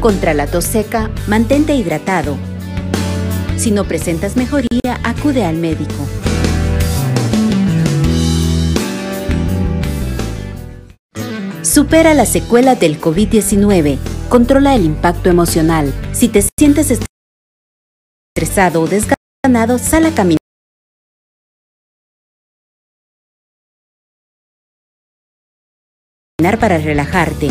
Contra la tos seca, mantente hidratado. Si no presentas mejoría, acude al médico. Supera la secuela del COVID-19. Controla el impacto emocional. Si te sientes estresado o desganado, sal a caminar. para relajarte.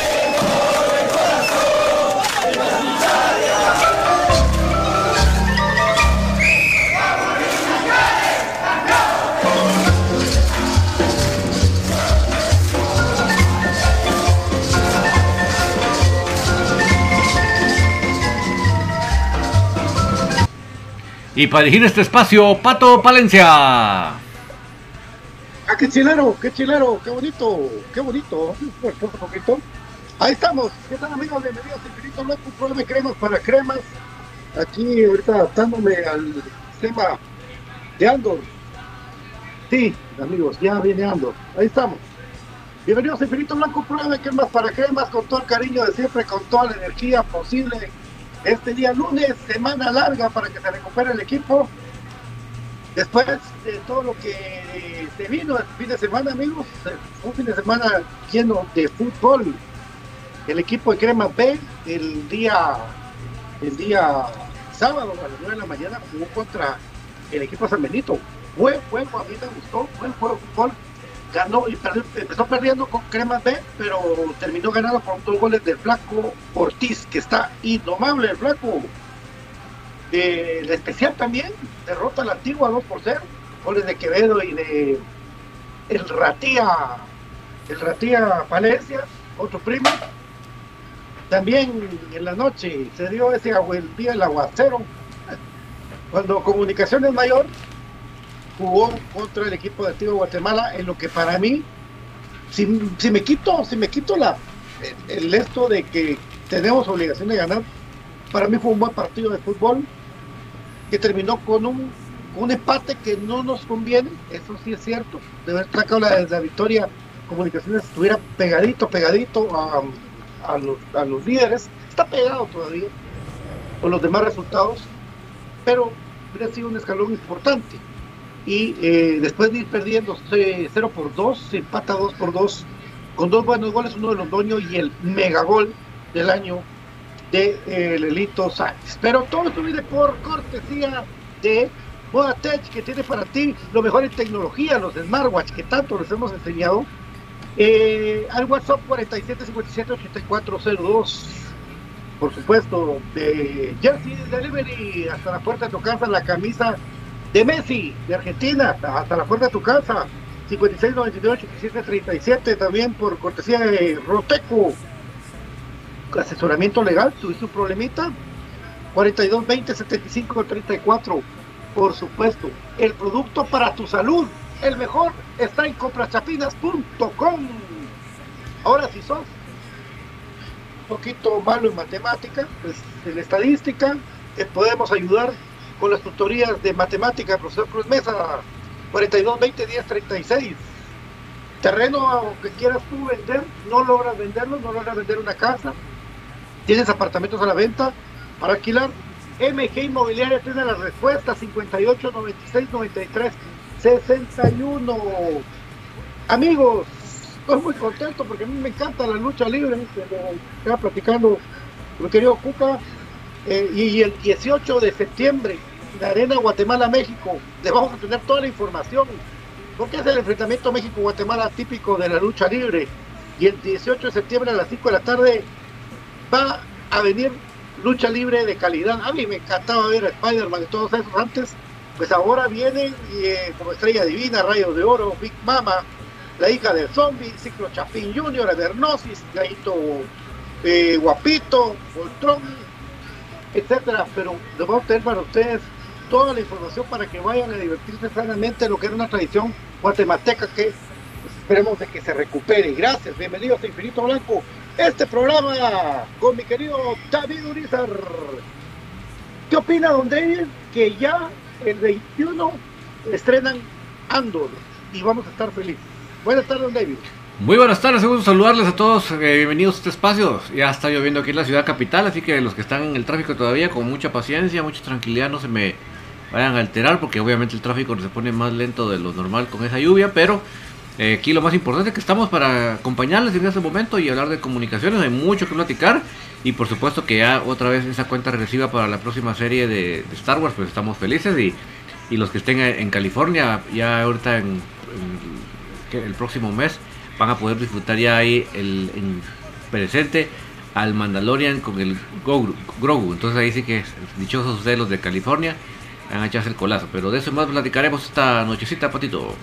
Y para dirigir este espacio, Pato Palencia. ¡Ah, qué chilero! ¡Qué chilero! ¡Qué bonito! ¡Qué bonito! Ahí estamos. ¿Qué tal, amigos? Bienvenidos a Infinito programa de cremas para cremas. Aquí, ahorita adaptándome al tema de Andor. Sí, amigos, ya viene Andor. Ahí estamos. Bienvenidos a Infinito Blanco, de cremas para cremas, con todo el cariño de siempre, con toda la energía posible este día lunes, semana larga para que se recupere el equipo. Después de todo lo que se vino el fin de semana, amigos, un fin de semana lleno de fútbol. El equipo de Crema B, el día, el día sábado a las 9 de la mañana, jugó contra el equipo San Benito. Buen juego, a mí me gustó, buen juego de fútbol ganó y perdió, empezó perdiendo con Crema B, pero terminó ganando con dos goles del Flaco Ortiz, que está indomable el Flaco. Eh, el especial también derrota la antigua 2 por 0, goles de Quevedo y de el Ratía, el Ratía Palencia, otro primo. También en la noche se dio ese el día del aguacero, cuando Comunicaciones Mayor jugó contra el equipo de Antigua Guatemala en lo que para mí, si, me quito, si me quito la el, esto de que tenemos obligación de ganar, para mí fue un buen partido de fútbol que terminó con un, un empate que no nos conviene, eso sí es cierto, de haber sacado la, la victoria, comunicaciones estuviera pegadito, pegadito a, a, los, a los líderes, está pegado todavía con los demás resultados, pero hubiera sido un escalón importante y eh, después de ir perdiendo 0 por 2, se empata 2 por 2 con dos buenos goles, uno de Londoño y el megagol del año de eh, Lelito Sáenz. Pero todo esto viene por cortesía de Modatech, que tiene para ti lo mejor en tecnología, los smartwatch que tanto les hemos enseñado. Eh, al WhatsApp 47578402 por supuesto, de Jersey Delivery hasta la puerta de tu casa, la camisa de Messi, de Argentina, hasta la puerta de tu casa. 5698-1737, también por cortesía de Roteco. Asesoramiento legal, tuviste un problemita. 4220-7534, por supuesto. El producto para tu salud, el mejor, está en comprachapinas.com. Ahora si sos un poquito malo en matemática, pues en estadística, te podemos ayudar con las tutorías de matemática, profesor Cruz Mesa, 42 20 10 36. Terreno que quieras tú vender, no logras venderlo, no logras vender una casa, tienes apartamentos a la venta para alquilar. MG Inmobiliaria tiene la respuesta 58 96 93 61. Amigos, estoy muy contento porque a mí me encanta la lucha libre. Estaba platicando mi querido Cuca. Eh, y el 18 de septiembre la Arena Guatemala, México. Les vamos a tener toda la información. Porque es el enfrentamiento México-Guatemala típico de la lucha libre. Y el 18 de septiembre a las 5 de la tarde va a venir lucha libre de calidad. A mí me encantaba ver a Spider-Man y todos esos antes. Pues ahora vienen eh, como estrella divina, Rayos de Oro, Big Mama, la hija del zombie, Ciclo Chapín Jr., Evernosis, Gaito eh, Guapito, Voltron, etcétera. Pero lo vamos a tener para ustedes toda la información para que vayan a divertirse sanamente lo que era una tradición guatemalteca que esperemos de que se recupere. Gracias, bienvenidos a Infinito Blanco, este programa con mi querido David Urizar. ¿Qué opina Don David? Que ya el 21 estrenan Andor y vamos a estar felices. Buenas tardes, Don David. Muy buenas tardes, un saludarles a todos, eh, bienvenidos a este espacio. Ya está lloviendo aquí en la ciudad capital, así que los que están en el tráfico todavía, con mucha paciencia, mucha tranquilidad, no se me vayan a alterar, porque obviamente el tráfico se pone más lento de lo normal con esa lluvia, pero eh, aquí lo más importante es que estamos para acompañarles en este momento y hablar de comunicaciones, hay mucho que platicar, y por supuesto que ya otra vez esa cuenta regresiva para la próxima serie de, Star Wars, pues estamos felices, y, y los que estén en California, ya ahorita en, el próximo mes, van a poder disfrutar ya ahí el, en presente al Mandalorian con el Grogu. Entonces ahí sí que dichosos ustedes los de California echarse el colazo. Pero de eso más platicaremos esta nochecita, Patito.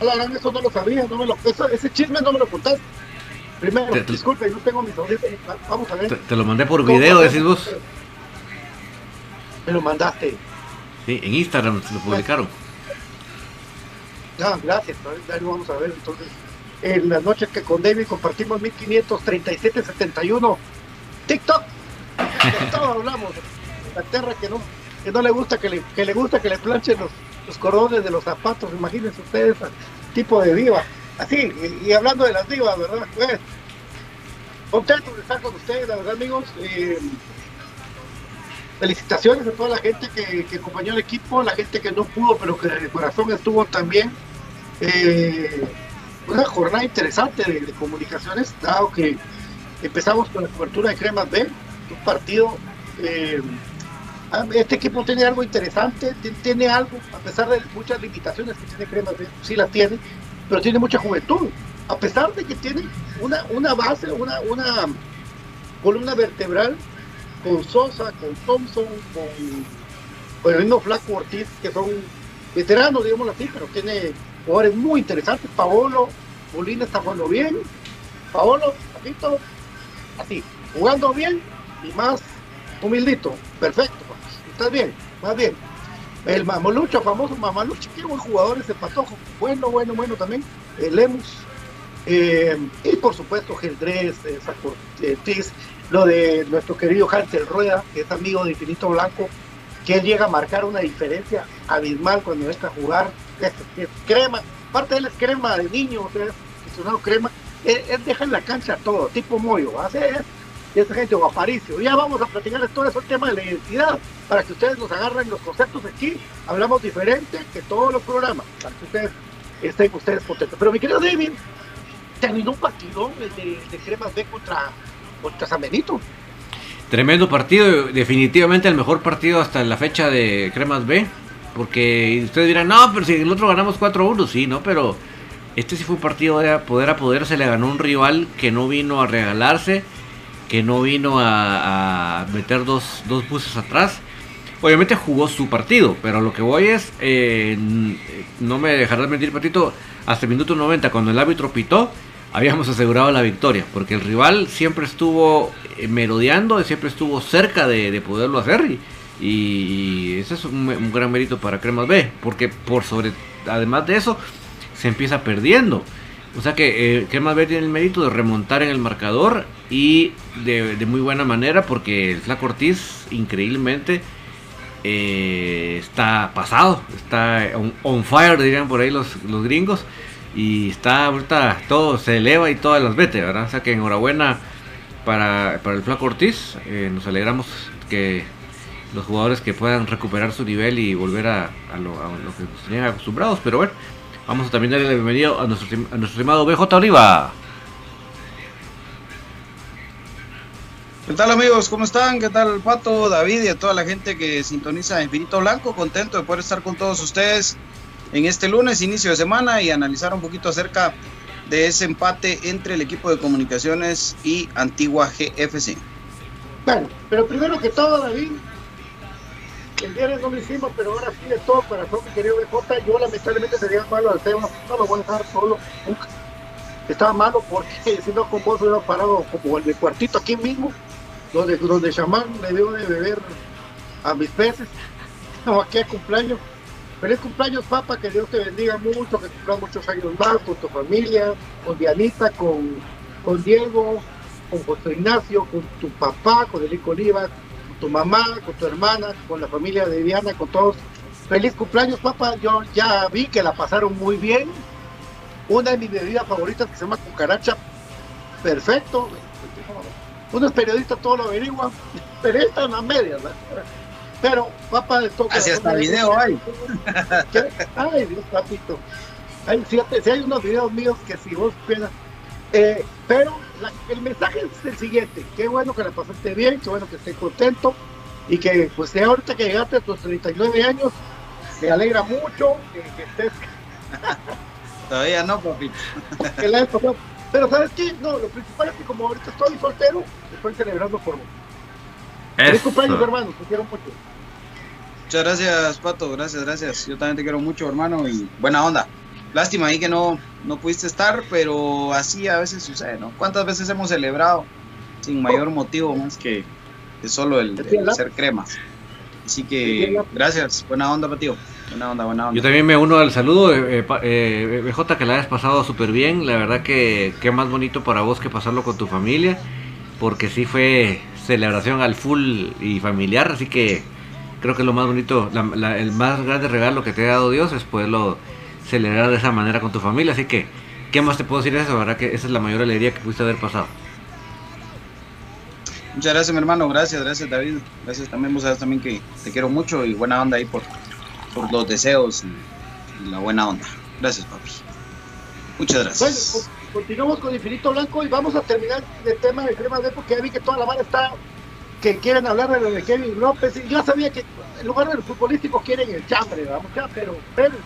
Hola, eso no lo sabía, no me lo, eso, ese chisme no me lo contaste. Primero, Te- disculpe, no tengo mis. Vamos a ver. Te, te lo mandé por video, decís vos. Me lo mandaste. Sí, en Instagram se lo publicaron. Ah, gracias, ya lo vamos a ver. Entonces, en las noches que con David compartimos 1537-71, TikTok, de todo hablamos. Inglaterra que no, que no le gusta que le, que le gusta que le planchen los, los cordones de los zapatos, imagínense ustedes, tipo de diva. Así, y, hablando de las divas, ¿verdad? Pues, contento de estar con ustedes, la verdad, amigos. Eh, felicitaciones a toda la gente que, que acompañó al equipo, la gente que no pudo, pero que de corazón estuvo también. Eh, una jornada interesante de, comunicaciones, dado que empezamos con la cobertura de Cremas B, un partido. eh, este equipo tiene algo interesante, ti- tiene algo, a pesar de muchas limitaciones que tiene Cremas sí las tiene, pero tiene mucha juventud. A pesar de que tiene una, una base, una, una columna vertebral con Sosa, con Thompson, con, el mismo Flaco Ortiz, que son veteranos, digámoslo así, pero tiene jugadores muy interesantes. Paolo, Molina está jugando bien. Paolo, así, jugando bien y más humildito. Perfecto, estás bien, más bien. El Mamolucho, famoso Mamalucho, qué buen jugador ese patojo. Bueno, bueno, bueno también. El Lemus. Eh, y por supuesto, Geldrés, eh, eh, lo de nuestro querido Hansel Rueda, que es amigo de Infinito Blanco, que él llega a marcar una diferencia abismal cuando entra a jugar. Crema, parte de él es crema de niño, o sea, es crema. Él, él deja en la cancha todo, tipo Moyo, hace es, y esa gente o Aparicio. Ya vamos a platicarles todo eso, el tema de la identidad, para que ustedes nos agarren los conceptos aquí. Hablamos diferente que todos los programas, para que ustedes estén ustedes contentos. Pero mi querido David, terminó un partidón el de, de Cremas B contra, contra San Benito. Tremendo partido, definitivamente el mejor partido hasta la fecha de Cremas B. Porque ustedes dirán, no, pero si el otro ganamos 4-1, sí, ¿no? Pero este sí fue un partido de poder a poder, se le ganó un rival que no vino a regalarse, que no vino a, meter dos, dos buses atrás. Obviamente jugó su partido, pero lo que voy es, eh, no me dejarás mentir, Patito, hasta el minuto 90, cuando el árbitro pitó, habíamos asegurado la victoria, porque el rival siempre estuvo eh, merodeando, siempre estuvo cerca de, de poderlo hacer, y, y ese es un, un gran mérito para Cremas B, porque por sobre, además de eso, se empieza perdiendo. O sea que eh, Cremas B tiene el mérito de remontar en el marcador y de, de muy buena manera, porque el Flaco Ortiz, increíblemente, eh, está pasado, está on, on fire, dirían por ahí los, los gringos, y está ahorita todo se eleva y todas las vete, ¿verdad? O sea que enhorabuena para, para el Flaco Ortiz, eh, nos alegramos que los jugadores que puedan recuperar su nivel y volver a, a lo, a lo que nos tenían acostumbrados, pero bueno, vamos a también darle la bienvenida a nuestro, a nuestro estimado BJ Oliva. ¿Qué tal amigos? ¿Cómo están? ¿Qué tal Pato, David y a toda la gente que sintoniza Infinito Blanco? Contento de poder estar con todos ustedes en este lunes, inicio de semana, y analizar un poquito acerca de ese empate entre el equipo de comunicaciones y Antigua GFC. Bueno, pero primero que todo, David, el viernes no lo hicimos, pero ahora sí de todo corazón, mi querido BJ, yo lamentablemente sería malo al tema, no lo voy a dejar solo. Estaba malo porque si no con vos hubiera parado como el de cuartito aquí mismo, donde, donde Chamán le dio de beber a mis peces, o aquí a cumpleaños. Feliz cumpleaños, papá, que Dios te bendiga mucho, que cumplas muchos años más con tu familia, con Dianita, con, con Diego, con José Ignacio, con tu papá, con Elico Olivas, tu mamá, con tu hermana, con la familia de Diana, con todos. Feliz cumpleaños, papá. Yo ya vi que la pasaron muy bien. una de mis bebidas favoritas que se llama cucaracha. Perfecto. Unos periodistas todo lo averiguan, periodistas en las medias, ¿verdad? Pero, papá de toque. Así hasta video hay. Ay, Dios, papito. Ay, fíjate, si hay unos videos míos que si vos esperas. Eh, pero la- el mensaje es el siguiente: qué bueno que la pasaste bien, qué bueno que estés contento y que, pues, ya ahorita que llegaste a tus 39 años, me alegra mucho que, que estés. Todavía no, papito. que la hayas pasado. Pero, ¿sabes qué? No, lo principal es que, como ahorita estoy soltero, estoy celebrando por vos. Feliz cumpleaños, hermano, te quiero mucho. Muchas gracias, Pato. Gracias, gracias. Yo también te quiero mucho, hermano, y buena onda. Lástima ahí que no, no pudiste estar, pero así a veces sucede, ¿no? ¿Cuántas veces hemos celebrado sin mayor motivo más que, que solo el, el ser cremas? Así que gracias, buena onda, Patio. Buena onda, buena onda. Yo también me uno al saludo, eh, eh, pa- eh, BJ, que la hayas pasado súper bien. La verdad que qué más bonito para vos que pasarlo con tu familia, porque sí fue celebración al full y familiar, así que creo que lo más bonito, la- la- el más grande regalo que te ha dado Dios es poderlo celebrar de esa manera con tu familia. Así que, ¿qué más te puedo decir de eso? La verdad que esa es la mayor alegría que pudiste haber pasado. Muchas gracias, mi hermano. Gracias, gracias, David. Gracias también. Vos sabes también que te quiero mucho y buena onda ahí por, por los deseos y, y la buena onda. Gracias, papi. Muchas Bueno, gracias. pues, continuamos con Infinito Blanco y vamos a terminar el tema de Crema de porque ya vi que toda la mano está que quieren hablar de lo de Kevin López y yo sabía que en lugar de los futbolísticos quieren el chambre, vamos ya, pero Pedro,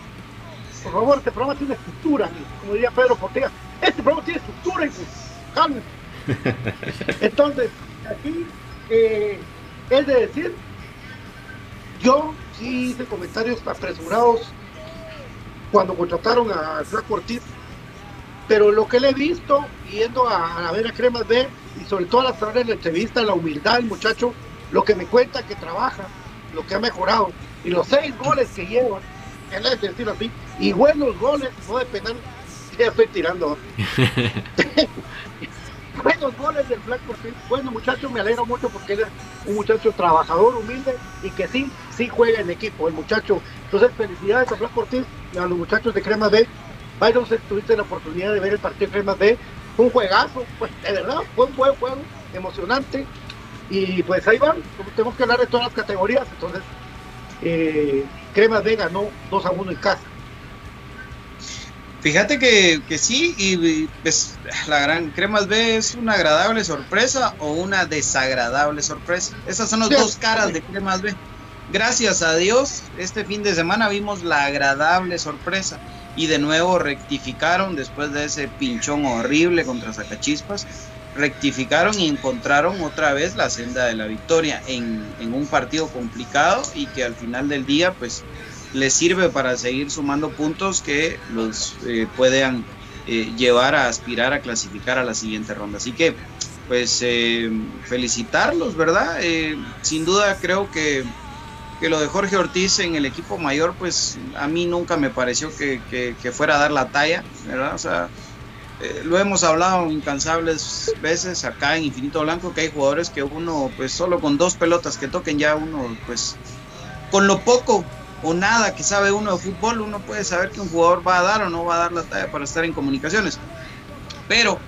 por favor, este programa tiene estructura, como diría Pedro Portilla, este programa tiene estructura pues, cálmense. Entonces, aquí eh, es de decir, yo sí hice comentarios apresurados cuando contrataron a Flaco Ortiz, pero lo que le he visto yendo a, a ver a Cremas B y sobre todo a las horas de la entrevista, la humildad del muchacho, lo que me cuenta que trabaja, lo que ha mejorado y los seis goles que lleva, así, y buenos goles, no de penal, ya estoy tirando. buenos goles del Black Ortiz. Bueno, muchacho, me alegro mucho porque él es un muchacho trabajador, humilde y que sí, sí juega en equipo, el muchacho. Entonces, felicidades a Black Ortiz y a los muchachos de Crema B. Byron, tuviste la oportunidad de ver el partido de Crema B. Fue un juegazo, pues de verdad, fue un buen juego, emocionante. Y pues ahí van, tenemos que hablar de todas las categorías. Entonces, eh, Crema B ganó 2 a 1 en casa. Fíjate que, que sí, y pues, la gran Cremas B es una agradable sorpresa o una desagradable sorpresa. Esas son las Sí. dos caras de Cremas B. Gracias a Dios, este fin de semana vimos la agradable sorpresa y de nuevo rectificaron después de ese pinchón horrible contra Zacachispas. Rectificaron y encontraron otra vez la senda de la victoria en, en un partido complicado y que al final del día, pues les sirve para seguir sumando puntos que los eh, puedan eh, llevar a aspirar a clasificar a la siguiente ronda. Así que, pues, eh, felicitarlos, ¿verdad? Eh, sin duda creo que, que lo de Jorge Ortiz en el equipo mayor, pues a mí nunca me pareció que, que- que fuera a dar la talla, ¿verdad? O sea, eh, lo hemos hablado incansables veces acá en Infinito Blanco, que hay jugadores que uno, pues solo con dos pelotas que toquen ya uno, pues, con lo poco o nada que sabe uno de fútbol, uno puede saber que un jugador va a dar o no va a dar la talla para estar en comunicaciones. Pero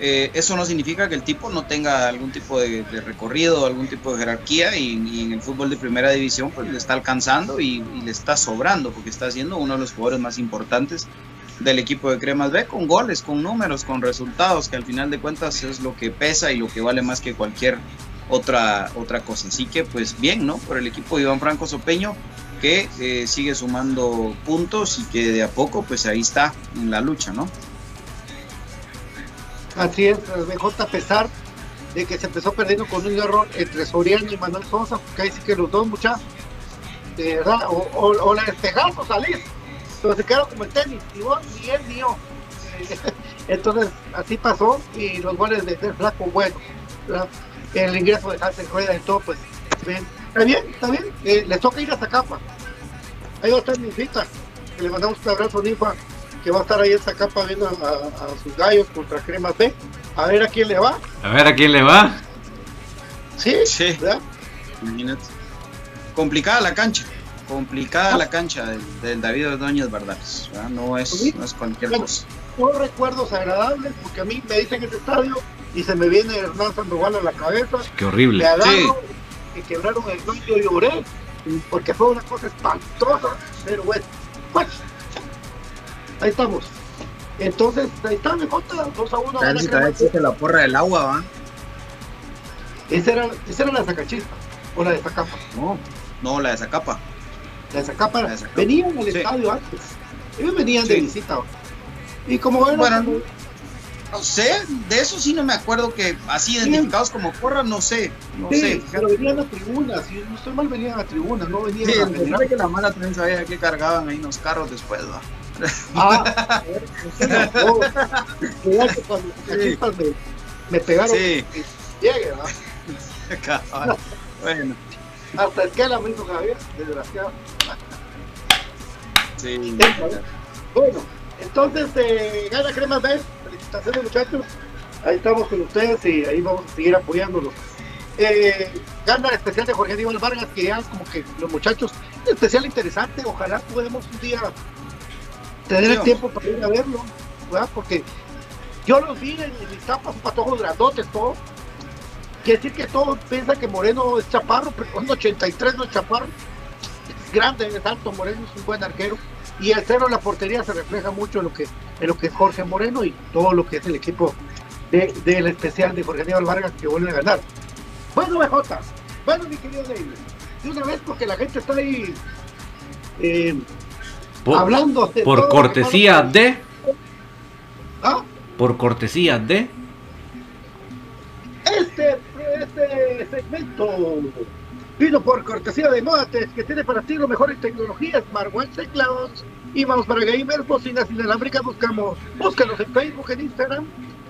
eh, eso no significa que el tipo no tenga algún tipo de, de recorrido, algún tipo de jerarquía y, y en el fútbol de primera división pues le está alcanzando y, y le está sobrando porque está siendo uno de los jugadores más importantes del equipo de Cremas B con goles, con números, con resultados, que al final de cuentas es lo que pesa y lo que vale más que cualquier otra, otra cosa. Así que pues bien, ¿no? Por el equipo de Iván Franco Sopeño que eh, sigue sumando puntos y que de a poco pues ahí está en la lucha, ¿no? Así es, BJ a pesar de que se empezó perdiendo con un error entre Soriano y Manuel Sosa, porque ahí sí que los dos muchachos, de verdad, o, la despegás o salís, pero se quedaron como el tenis, ni vos, ni él, ni yo. Entonces, así pasó, y los goles de, del flaco, bueno, ¿verdad? el ingreso de Hansen Rueda y todo, pues, bien. está bien, está bien, eh, les toca ir hasta capa. Ahí va a estar Ninfita, que le mandamos un abrazo a Ninfa, que va a estar ahí en capa viendo a, a- a sus gallos contra Cremas B, a ver a quién le va. A ver a quién le va. Sí, Sí. ¿verdad? Imagínate. Complicada la cancha. Complicada la cancha del, del David Ordóñez Bardales. ¿verdad? No es, no es cualquier cosa. no recuerdos agradables, porque a mí me dicen ese estadio y se me viene Hernán Sandoval a la cabeza. Qué horrible. Me agarro, Sí. que quebraron el sueño y lloré, porque fue una cosa espantosa, pero bueno, pues, ahí estamos. Entonces, ahí está, me conta, 2 a 1. A ver si todavía existe la porra del agua, ¿va? Esa era, esa era la sacachispa, o la de Zacapa. No, no, la de Zacapa. La de Zacapa, La de Zacapa. venían al Sí. estadio antes. Ellos venían de Sí. visita. Y como era, Bueno, como- No sé, de eso sí no me acuerdo que así identificados como porra, no sé. No sí, sé, pero venían a tribunas, si no estoy mal, venían a tribunas, no venían Sí, a detalle que la mala prensa veía que cargaban ahí los carros después, ¿va? Ah, no, no. Cuando las chispas me, me pegaron, Sí. llegue. Cabal. bueno, Hasta el que la me hizo Javier, desgraciado. sí. Bueno, entonces eh, gana Crema B. Felicitaciones, muchachos. Ahí estamos con ustedes y ahí vamos a seguir apoyándolos. Eh, gana el especial de Jorge Aníbal Vargas, que ya como que los muchachos, un especial interesante. Ojalá podamos un día tener el tiempo para ir a verlo, ¿verdad? Porque yo los vi en, en mis tapas, patojos grandotes, todo. Quiere decir que todos piensan que Moreno es chaparro, pero cuando 83 no es chaparro. Es grande, es alto, Moreno es un buen arquero. Y el cero en la portería se refleja mucho en lo que, en lo que es Jorge Moreno y todo lo que es el equipo de- del especial de Jorge Aníbal Vargas que vuelve a ganar. Bueno, BJ, bueno, mi querido David, de una vez porque la gente está ahí eh, Por, hablando de por que cortesía de. Ah, Por cortesía de. Este, este segmento vino por cortesía de Modates, que tiene para ti las mejores tecnologías, smartwatch, teclados y mouse para gamers, bocinas inalámbricas. Buscamos, búscanos en Facebook, en Instagram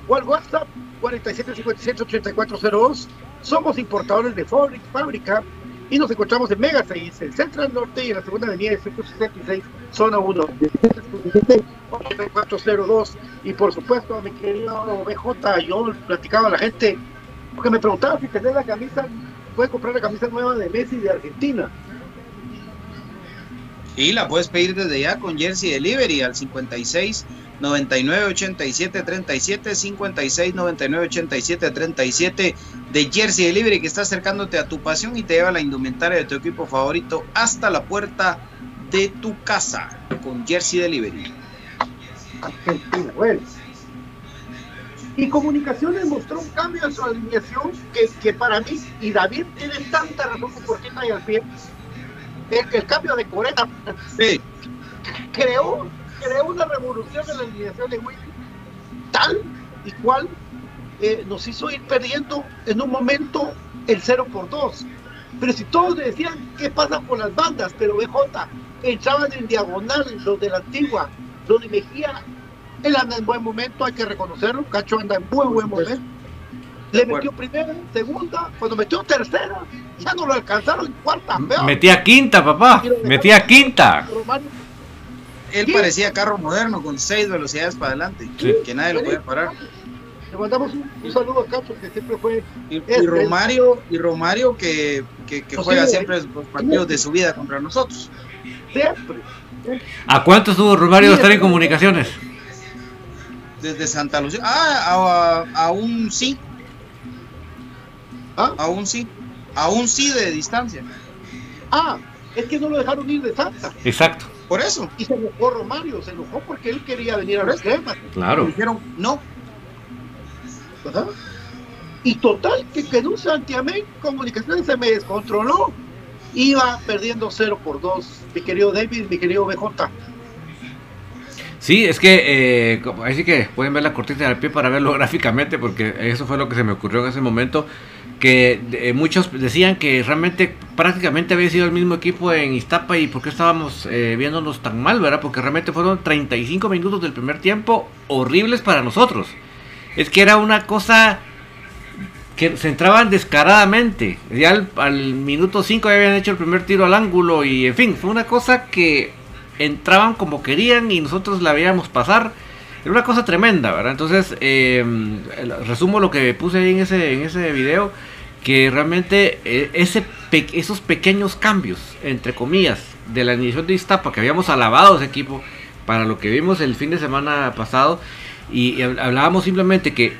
o al WhatsApp 4757-8402. Somos importadores de fábrica, fábrica y nos encontramos en Mega 6, en Central Norte y en la segunda avenida de 166, zona 1, 8402. Y por supuesto, mi querido BJ, yo platicaba a la gente porque me preguntaba si tener la camisa, puede comprar la camisa nueva de Messi de Argentina. Y la puedes pedir desde ya con Jersey Delivery al 56 99 87 37 56 99 87 37 de Jersey Delivery que está acercándote a tu pasión y te lleva la indumentaria de tu equipo favorito hasta la puerta de tu casa con Jersey Delivery. Argentina, bueno. Y Comunicaciones mostró un cambio en su alineación que, que para mí, y David tiene tanta razón con cortita y al pie, el, el cambio de Corena Sí, creó, creó una revolución en la alineación de Willy, tal y cual eh, nos hizo ir perdiendo en un momento el 0 por 2. Pero si todos decían qué pasa con las bandas, pero BJ entraban en diagonal los de la antigua, los de Mejía, él anda en buen momento, hay que reconocerlo, Cacho anda en muy buen momento. Le metió primera, segunda, cuando metió tercera, ya no lo alcanzaron en cuarta, peor. Metía quinta, papá. Metía quinta. Romario él Sí. parecía carro moderno con seis velocidades para adelante, Sí. que nadie lo puede parar. Le mandamos un, un saludo a Cacho, que siempre fue Y, Romario, y Romario que, que, que Pues juega sí, siempre los partidos de su vida contra nosotros. siempre. ¿A cuánto estuvo Romario de estar en comunicaciones? Desde Santa Lucía. Ah, a, aún sí. ¿Ah? Aún sí. Aún sí de distancia. Ah, es que no lo dejaron ir de Santa. Exacto. Por eso. Y se enojó Romario, se enojó porque él quería venir a los cremas. Claro. Dijeron, no. Ajá. Y total, que quedó un santiamén, comunicaciones se me descontroló. Iba perdiendo 0 por 2. Mi querido David, mi querido BJ. Sí, es que, eh, así que pueden ver la cortita del pie para verlo gráficamente, porque eso fue lo que se me ocurrió en ese momento, que eh, muchos decían que realmente prácticamente había sido el mismo equipo en Iztapa y por qué estábamos eh, viéndonos tan mal, ¿verdad? Porque realmente fueron 35 minutos del primer tiempo horribles para nosotros. Es que era una cosa que se entraban descaradamente. Ya al, al minuto 5 ya habían hecho el primer tiro al ángulo y en fin, fue una cosa que entraban como querían y nosotros la veíamos pasar. Era una cosa tremenda, ¿verdad? Entonces, eh, resumo lo que puse ahí en ese, en ese video, que realmente eh, ese pe- esos pequeños cambios, entre comillas, de la iniciación de Iztapa, que habíamos alabado ese equipo para lo que vimos el fin de semana pasado, y, hablábamos simplemente que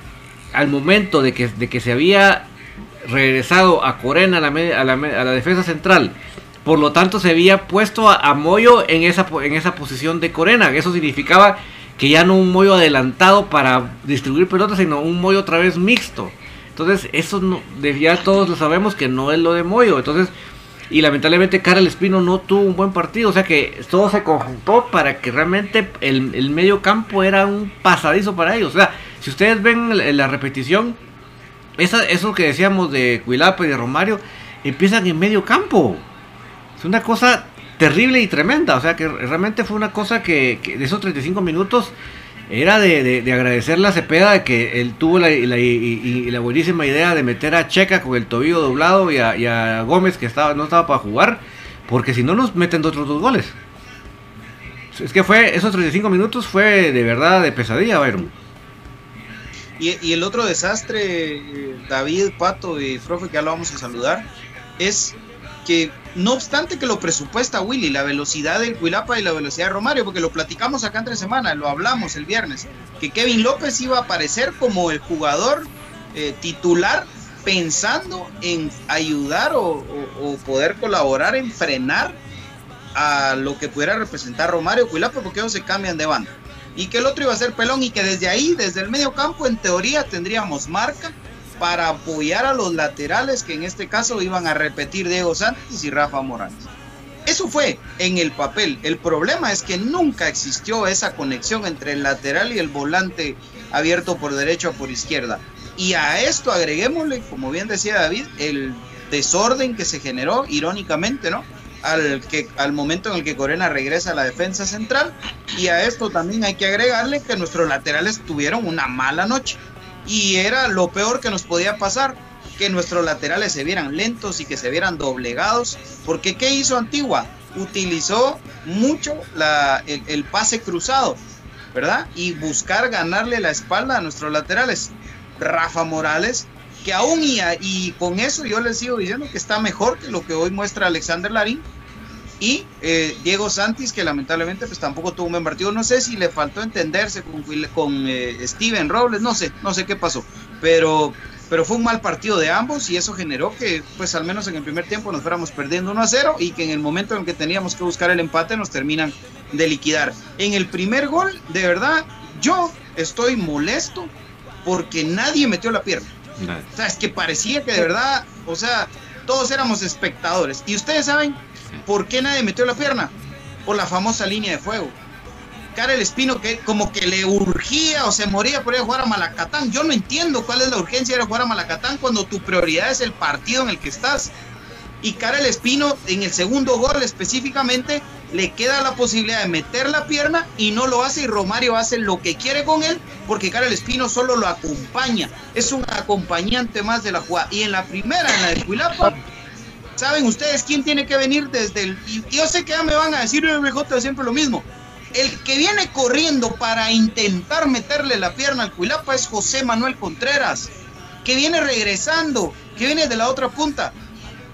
al momento de que, de que se había regresado a Corena a la, a la, a la defensa central, por lo tanto se había puesto a, Moyo en esa, en esa posición de Corena, eso significaba que ya no un Moyo adelantado para distribuir pelotas, sino un Moyo otra vez mixto. Entonces, eso no, ya todos lo sabemos que no es lo de Moyo. Entonces, y lamentablemente Karel Espino no tuvo un buen partido. O sea que todo se conjuntó para que realmente el, medio campo era un pasadizo para ellos. O sea, si ustedes ven la repetición, esa, eso que decíamos de Cuilapa y de Romario, empiezan en medio campo. Es una cosa terrible y tremenda. O sea que realmente fue una cosa que, de esos 35 minutos era de, agradecerle a Cepeda de que él tuvo la, y, la buenísima idea de meter a Checa con el tobillo doblado y a, Gómez que estaba, no estaba para jugar, porque si no nos meten otros dos goles. Es que fue, esos 35 minutos fue de verdad de pesadilla, Byron. Y, y el otro desastre, David, Pato y Profe, que ya lo vamos a saludar, es que no obstante que lo presupuesta Willy, la velocidad del Cuilapa y la velocidad de Romario, porque lo platicamos acá entre semanas, lo hablamos el viernes, que Kevin López iba a aparecer como el jugador eh, titular pensando en ayudar o, poder colaborar en frenar a lo que pudiera representar Romario Cuilapa, porque ellos se cambian de banda. Y que el otro iba a ser pelón y que desde ahí, desde el medio campo, en teoría tendríamos marca para apoyar a los laterales que en este caso iban a repetir Diego Santos y Rafa Morales. Eso fue en el papel. El problema es que nunca existió esa conexión entre el lateral y el volante abierto por derecha o por izquierda. Y a esto agreguémosle, como bien decía David, el desorden que se generó, irónicamente, ¿no? Al, que, al momento en el que Corena regresa a la defensa central. Y a esto también hay que agregarle que nuestros laterales tuvieron una mala noche y era lo peor que nos podía pasar, que nuestros laterales se vieran lentos y que se vieran doblegados, porque ¿qué hizo Antigua? Utilizó mucho el, pase cruzado, ¿verdad? Y buscar ganarle la espalda a nuestros laterales. Rafa Morales, que aún y, y con eso yo les sigo diciendo que está mejor que lo que hoy muestra Alexander Larín, y eh, Diego Santis, que lamentablemente pues tampoco tuvo un buen partido. No sé si le faltó entenderse con, con eh, Steven Robles, no sé, no sé qué pasó. Pero, pero fue un mal partido de ambos y eso generó que pues al menos en el primer tiempo nos fuéramos perdiendo 1 a 0 y que en el momento en que teníamos que buscar el empate nos terminan de liquidar. En el primer gol, de verdad, yo estoy molesto porque nadie metió la pierna. O sea, es que parecía que de verdad, o sea, todos éramos espectadores. Y ustedes saben ¿Por qué nadie metió la pierna? Por la famosa línea de fuego. Karel Espino que como que le urgía o se moría por ir a jugar a Malacatán. Yo no entiendo cuál es la urgencia de jugar a Malacatán cuando tu prioridad es el partido en el que estás. Y Karel Espino en el segundo gol específicamente le queda la posibilidad de meter la pierna y no lo hace y Romario hace lo que quiere con él porque Karel Espino solo lo acompaña. Es un acompañante más de la jugada. Y en la primera, en la de Cuilapa, ¿Saben ustedes quién tiene que venir desde el... Yo sé que ya me van a decir, MJ siempre lo mismo. El que viene corriendo para intentar meterle la pierna al Cuilapa es José Manuel Contreras, que viene regresando, que viene de la otra punta.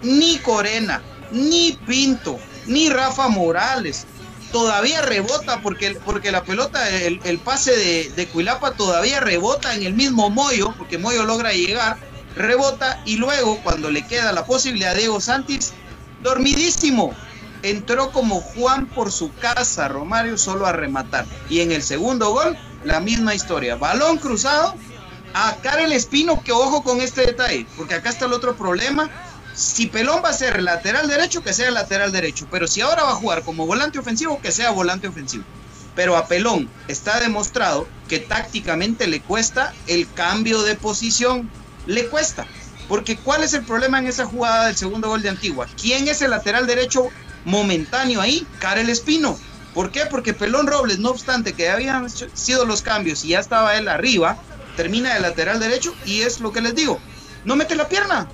Ni Corena, ni Pinto, ni Rafa Morales. Todavía rebota porque, porque la pelota, el, pase de, de Cuilapa todavía rebota en el mismo Moyo, porque Moyo logra llegar rebota y luego cuando le queda la posibilidad a Diego Santis, dormidísimo, entró como Juan por su casa, Romario solo a rematar. Y en el segundo gol, la misma historia, balón cruzado a Karel Espino, que ojo con este detalle, porque acá está el otro problema. Si Pelón va a ser lateral derecho, que sea lateral derecho, pero si ahora va a jugar como volante ofensivo, que sea volante ofensivo. Pero a Pelón está demostrado que tácticamente le cuesta el cambio de posición le cuesta. Porque ¿cuál es el problema en esa jugada del segundo gol de Antigua? ¿Quién es el lateral derecho momentáneo ahí? Karel Espino. ¿Por qué? Porque Pelón Robles, no obstante que habían sido los cambios y ya estaba él arriba, termina de lateral derecho y es lo que les digo. No mete la pierna.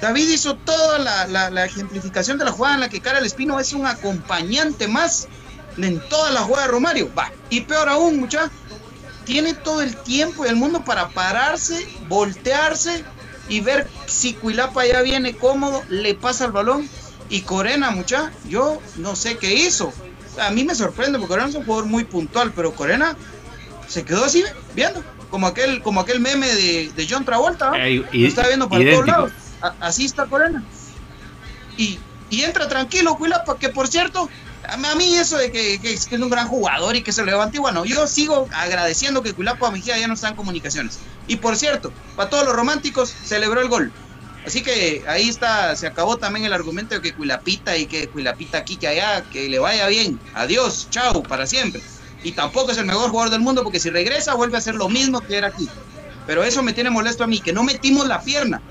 David hizo toda la, ejemplificación de la jugada en la que Karel Espino es un acompañante más en toda la jugada de Romario. Va. Y peor aún, muchachos, tiene todo el tiempo y el mundo para pararse, voltearse y ver si Cuilapa ya viene cómodo, le pasa el balón Y Corena, mucha, yo no sé qué hizo. A mí me sorprende porque Corena es un jugador muy puntual, pero Corena se quedó así viendo, como aquel, como aquel meme de, de John Travolta, ¿no? Eh, Lo está viendo para idéntico. todos lados. A- así está Corena. Y, y entra tranquilo, Cuilapa, que por cierto, a mí- eso de que, es un gran jugador y que se lo levanta, y bueno, yo sigo agradeciendo que Cuilapa Mejía ya no está en comunicaciones. Y por cierto, para todos los románticos, celebró el gol. Así que ahí está, se acabó también el argumento de que Cuilapita y que Cuilapita aquí, que allá, que le vaya bien. Adiós, chao, para siempre. Y tampoco es el mejor jugador del mundo porque si regresa vuelve a hacer lo mismo que era aquí. Pero eso me tiene molesto a mí, que no metimos la pierna.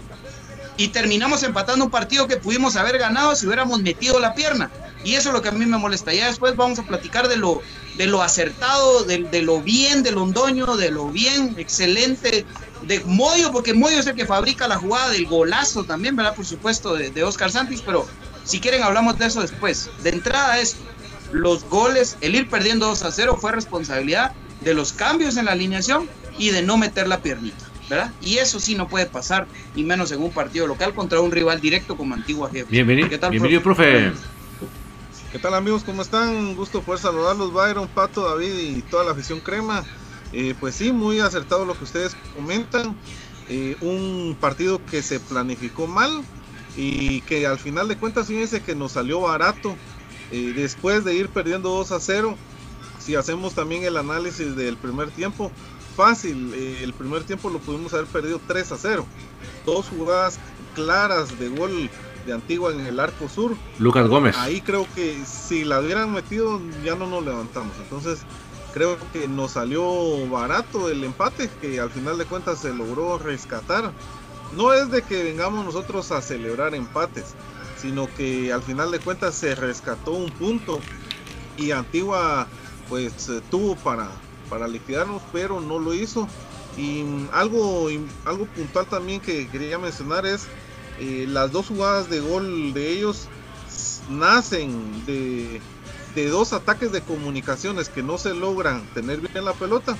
Y terminamos empatando un partido que pudimos haber ganado si hubiéramos metido la pierna. Y eso es lo que a mí me molesta. Ya después vamos a platicar de lo, de lo acertado, de, lo bien de Londoño, de lo bien, excelente de Moyo, porque Moyo es el que fabrica la jugada del golazo también, ¿verdad? Por supuesto, de, de Oscar Santis, pero si quieren hablamos de eso después. De entrada es los goles, el ir perdiendo 2 a 0 fue responsabilidad de los cambios en la alineación y de no meter la piernita, ¿verdad? Y eso sí no puede pasar, y menos en un partido local contra un rival directo como Antigua Jefe. Bienvenido, ¿Qué tal, bienvenido, profe. ¿Qué tal amigos? ¿Cómo están? Un gusto poder saludarlos, Byron, Pato, David y toda la afición crema. Eh, pues sí, muy acertado lo que ustedes comentan. Eh, un partido que se planificó mal y que al final de cuentas fíjense que nos salió barato. Eh, después de ir perdiendo 2 a 0, si hacemos también el análisis del primer tiempo, fácil, eh, el primer tiempo lo pudimos haber perdido 3 a 0. Dos jugadas claras de gol de Antigua en el arco sur. Lucas Gómez. Ahí creo que si la hubieran metido ya no nos levantamos. Entonces creo que nos salió barato el empate que al final de cuentas se logró rescatar. No es de que vengamos nosotros a celebrar empates, sino que al final de cuentas se rescató un punto y Antigua pues eh, tuvo para, para liquidarnos, pero no lo hizo. Y algo, algo puntual también que quería mencionar es eh, las dos jugadas de gol de ellos nacen de, de dos ataques de comunicaciones que no se logran tener bien la pelota.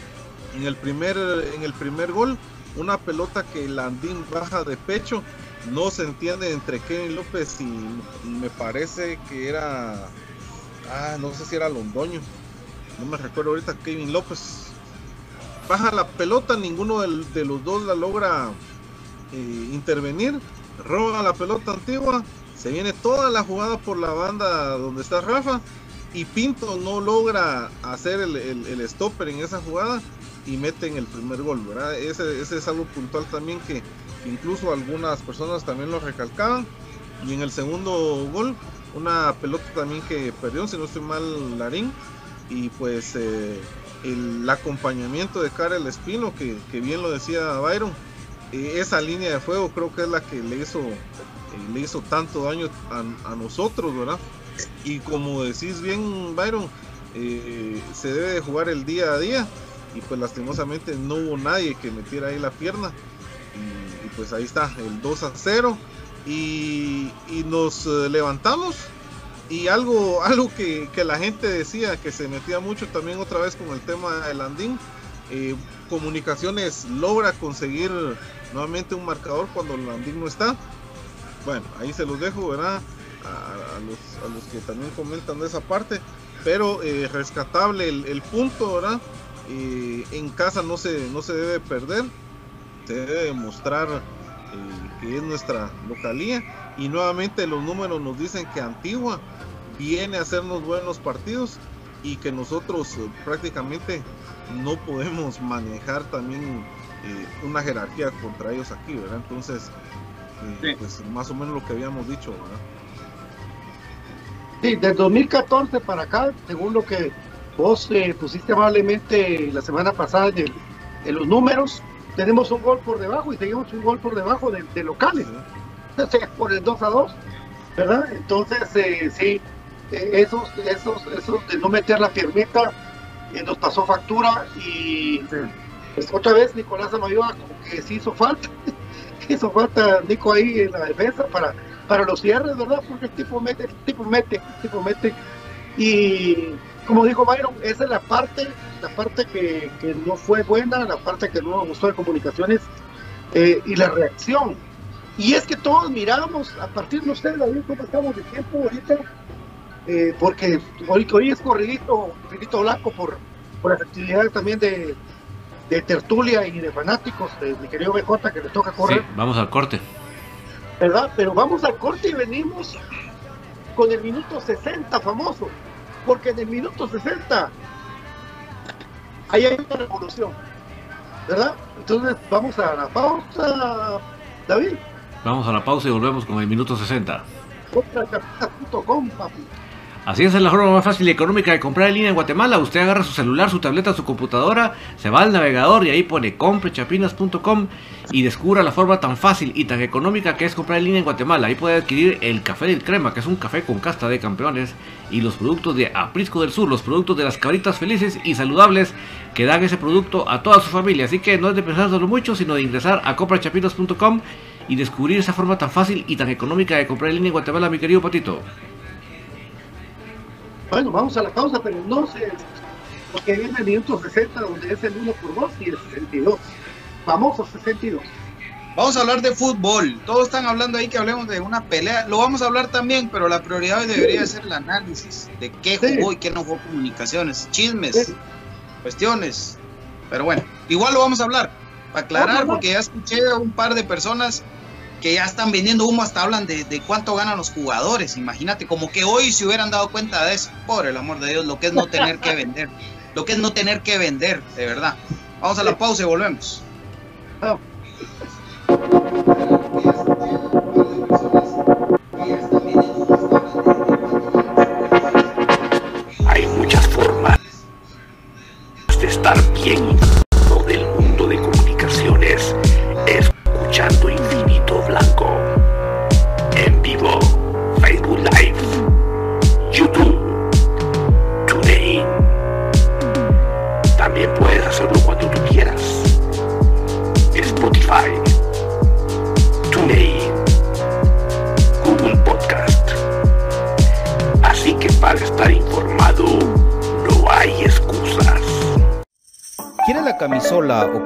En el primer, en el primer gol, una pelota que Landín baja de pecho, no se entiende entre Kevin López y me parece que era, ah, no sé si era Londoño, no me recuerdo ahorita Kevin López. Baja la pelota, ninguno de los dos la logra eh, intervenir, roba la pelota antigua, se viene toda la jugada por la banda donde está Rafa y Pinto no logra hacer el, el- stopper en esa jugada y meten el primer gol, ¿verdad? Ese, ese es algo puntual también que incluso algunas personas también lo recalcaban. Y en el segundo gol, una pelota también que perdió, si no estoy mal, Larín. Y pues eh, el acompañamiento de Karel Espino, que, que bien lo decía Byron, eh, esa línea de fuego creo que es la que le hizo, eh, le hizo tanto daño a, a nosotros, ¿verdad? Y como decís bien, Byron, se debe de jugar el día a día y pues lastimosamente no hubo nadie que metiera ahí la pierna y, y pues ahí está el 2 a 0 y, y nos levantamos y algo algo que, que la gente decía que se metía mucho también otra vez con el tema del Andín eh, comunicaciones logra conseguir nuevamente un marcador cuando el Andín no está. Bueno ahí se los dejo verdad a, a los, a los que también comentan de esa parte. Pero eh, rescatable el, el punto verdad eh, en casa no se, no se debe perder, se debe demostrar que es nuestra localía y nuevamente los números nos dicen que Antigua viene a hacernos buenos partidos y que nosotros eh, prácticamente no podemos manejar también eh, una jerarquía contra ellos aquí, ¿verdad? Entonces, eh, pues más o menos lo que habíamos dicho, ¿verdad? Sí, del 2014 para acá, según lo que vos eh, pusiste amablemente la semana pasada en, el- en los números, tenemos un gol por debajo y seguimos un gol por debajo de, de locales, o sea, por el 2 a 2, ¿verdad? Entonces, eh, sí, eh, esos, esos, esos de no meter la piernita eh, nos pasó factura y pues, otra vvez Nicolás Amayoa como que sí hizo falta, hizo falta Nico ahí en la defensa para, para los cierres, ¿verdad? Porque el tipo mete, el tipo mete, el tipo mete. Y como dijo Byron, esa es la parte, la parte que, que no fue buena, la parte que no me gustó de comunicaciones eh, y la reacción. Y es que todos miramos, a partir de ustedes, David, cómo estamos de tiempo ahorita, eh, porque hoy, hoy es corridito, corridito blanco por, por las actividades también de, de tertulia y de fanáticos de mi querido BJ que le toca correr. Sí, vamos al corte. ¿verdad? Pero vamos al corte y venimos con el minuto 60 famoso, porque en el minuto 60 ahí hay una revolución, ¿verdad? Entonces vamos a la pausa, David. Vamos a la pausa y volvemos con el minuto 60. Contrachapinas.com, papi. Así es, es la forma más fácil y económica de comprar en línea en Guatemala. Usted agarra su celular, su tableta, su computadora, se va al navegador y ahí pone comprechapinas.com y descubra la forma tan fácil y tan económica que es comprar en línea en Guatemala. Ahí puede adquirir el café del crema, que es un café con casta de campeones, y los productos de Aprisco del Sur, los productos de las cabritas felices y saludables que dan ese producto a toda su familia. Así que no es de pensárselo mucho, sino de ingresar a comprechapinas.com y descubrir esa forma tan fácil y tan económica de comprar en línea en Guatemala, mi querido Patito. Bueno, vamos a la pausa, pero no sé, porque viene el minuto 60, donde es el 1 por 2 y el 62. Famoso 62. Vamos a hablar de fútbol. Todos están hablando ahí que hablemos de una pelea. Lo vamos a hablar también, pero la prioridad hoy debería ser el análisis de qué Sí. jugó y qué no jugó comunicaciones, chismes, Sí. cuestiones. Pero bueno, igual lo vamos a hablar. Para aclarar, porque ya escuché a un par de personas que ya están vendiendo humo, hasta hablan de, de cuánto ganan los jugadores. Imagínate, como que hoy se hubieran dado cuenta de eso. Por el amor de Dios, lo que es no tener que vender. Lo que es no tener que vender, de verdad. Vamos a la pausa y volvemos. Hay muchas formas de estar bien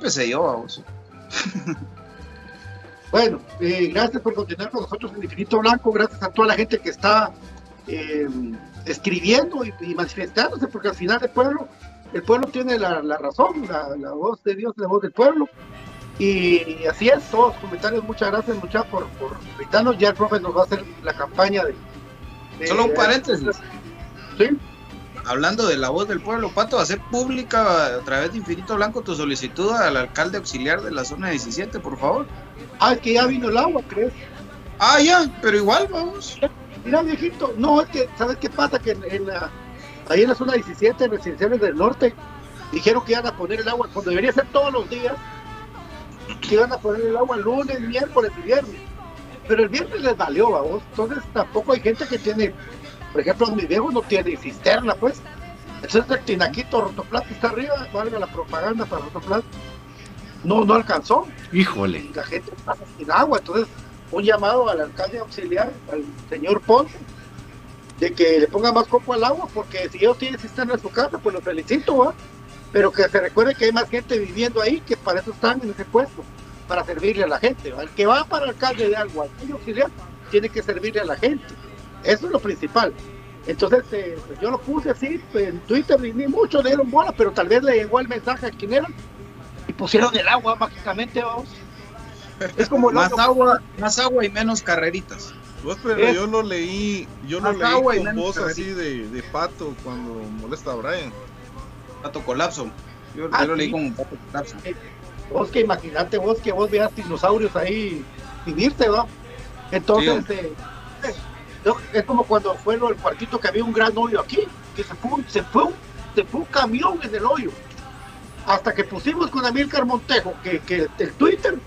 Empecé yo, vamos. Bueno, eh, gracias por continuar con nosotros en Infinito Blanco, gracias a toda la gente que está eh, escribiendo y, y manifestándose, porque al final el pueblo, el pueblo tiene la, la razón, la, la voz de Dios, la voz del pueblo. Y así es, todos los comentarios, muchas gracias muchachos por, por invitarnos, ya el profe nos va a hacer la campaña de... de- Solo un paréntesis. Sí. Hablando de la voz del pueblo, Pato, hacer pública a través de Infinito Blanco tu solicitud al alcalde auxiliar de la zona 17, por favor. Ah, es que ya vino el agua, ¿crees? Ah, ya, pero igual, vamos. Mira, viejito, no, es que, ¿sabes qué pasa? Que en, en la, ahí en la zona 17, en residenciales del norte, dijeron que iban a poner el agua, cuando debería ser todos los días, que iban a poner el agua lunes, miércoles y viernes. Pero el viernes les valió, vamos. Entonces tampoco hay gente que tiene, por ejemplo, mi viejo no tiene cisterna, pues. Entonces el tinaquito Rotoplat está arriba, valga la propaganda para Rotoplat, no, no alcanzó Híjole. y la gente pasa sin agua. Entonces, un llamado al alcalde auxiliar, al señor Ponce, de que le ponga más copo al agua, porque si ellos tienen cisterna en su casa, pues lo felicito, ¿va? Pero que se recuerde que hay más gente viviendo ahí que para eso están en ese puesto, para servirle a la gente. ¿va? El que va para alcalde de algo, alcalde auxiliar, tiene que servirle a la gente. Eso es lo principal. Entonces, eh, pues yo lo puse así pues, en Twitter y ni muchos le dieron bola, pero tal vez le llegó el mensaje a quien era y pusieron el agua mágicamente, vamos. Es como el Más otro- agua, más agua y menos carreritas. Vos, pero Es- yo lo leí, yo lo Más leí agua y con menos voz así de, de pato cuando molesta a Brian. Pato colapso. Yo, Ah, yo lo leí sí. como un pato colapso. Vos que imagínate vos que vos veas dinosaurios ahí vivirte, ¿va? Entonces, eh, es como cuando fue lo del cuartito que había un gran hoyo aquí, que se fue, se fue, un, se fue un camión en el hoyo. Hasta que pusimos con Amílcar Montejo que, que el Twitter,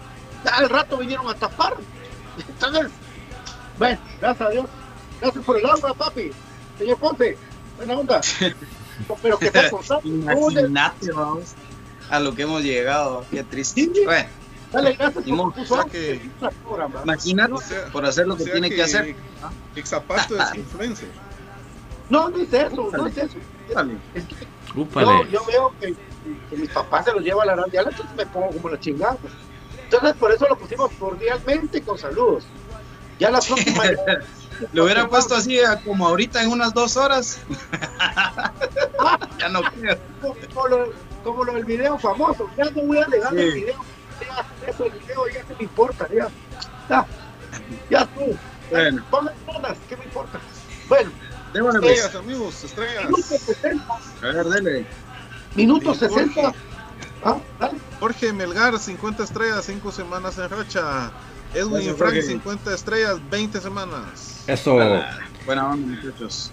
al rato vinieron a tapar. Entonces, bueno, gracias a Dios. Gracias por el agua, papi. Señor Ponce, buena onda. Pero que constante. Imagínate, vamos, a lo que hemos llegado. Qué triste. Bueno, Dale, gracias por o sea que- imagínate O sea- por hacer lo o que sea tiene que, hacer. Exapato es influencer. No, no es eso, no es eso. Es que yo, yo veo que, que mis papás se los llevan a la randial, entonces me pongo como la chingada. pues. Entonces, por eso lo pusimos cordialmente con saludos. Ya la próxima. Lo hubiera puesto así como ahorita en unas dos horas. ya no creo. como, lo, como lo del video famoso. Ya no voy a alegar Sí. el video. Ya, eso, el video ya se me importa. Ya, ya, ya tú. Bueno. Todas, ¿qué me importa? Bueno, Démosle, pues. Estrellas, amigos, estrellas. minuto 60. A ver, dele. Minuto Sí, 60. Jorge. Ah, dale. Jorge Melgar, 50 estrellas, 5 semanas en racha. Edwin Gracias, Frank, Jorge. 50 estrellas, 20 semanas. Eso. Buena onda, muchachos.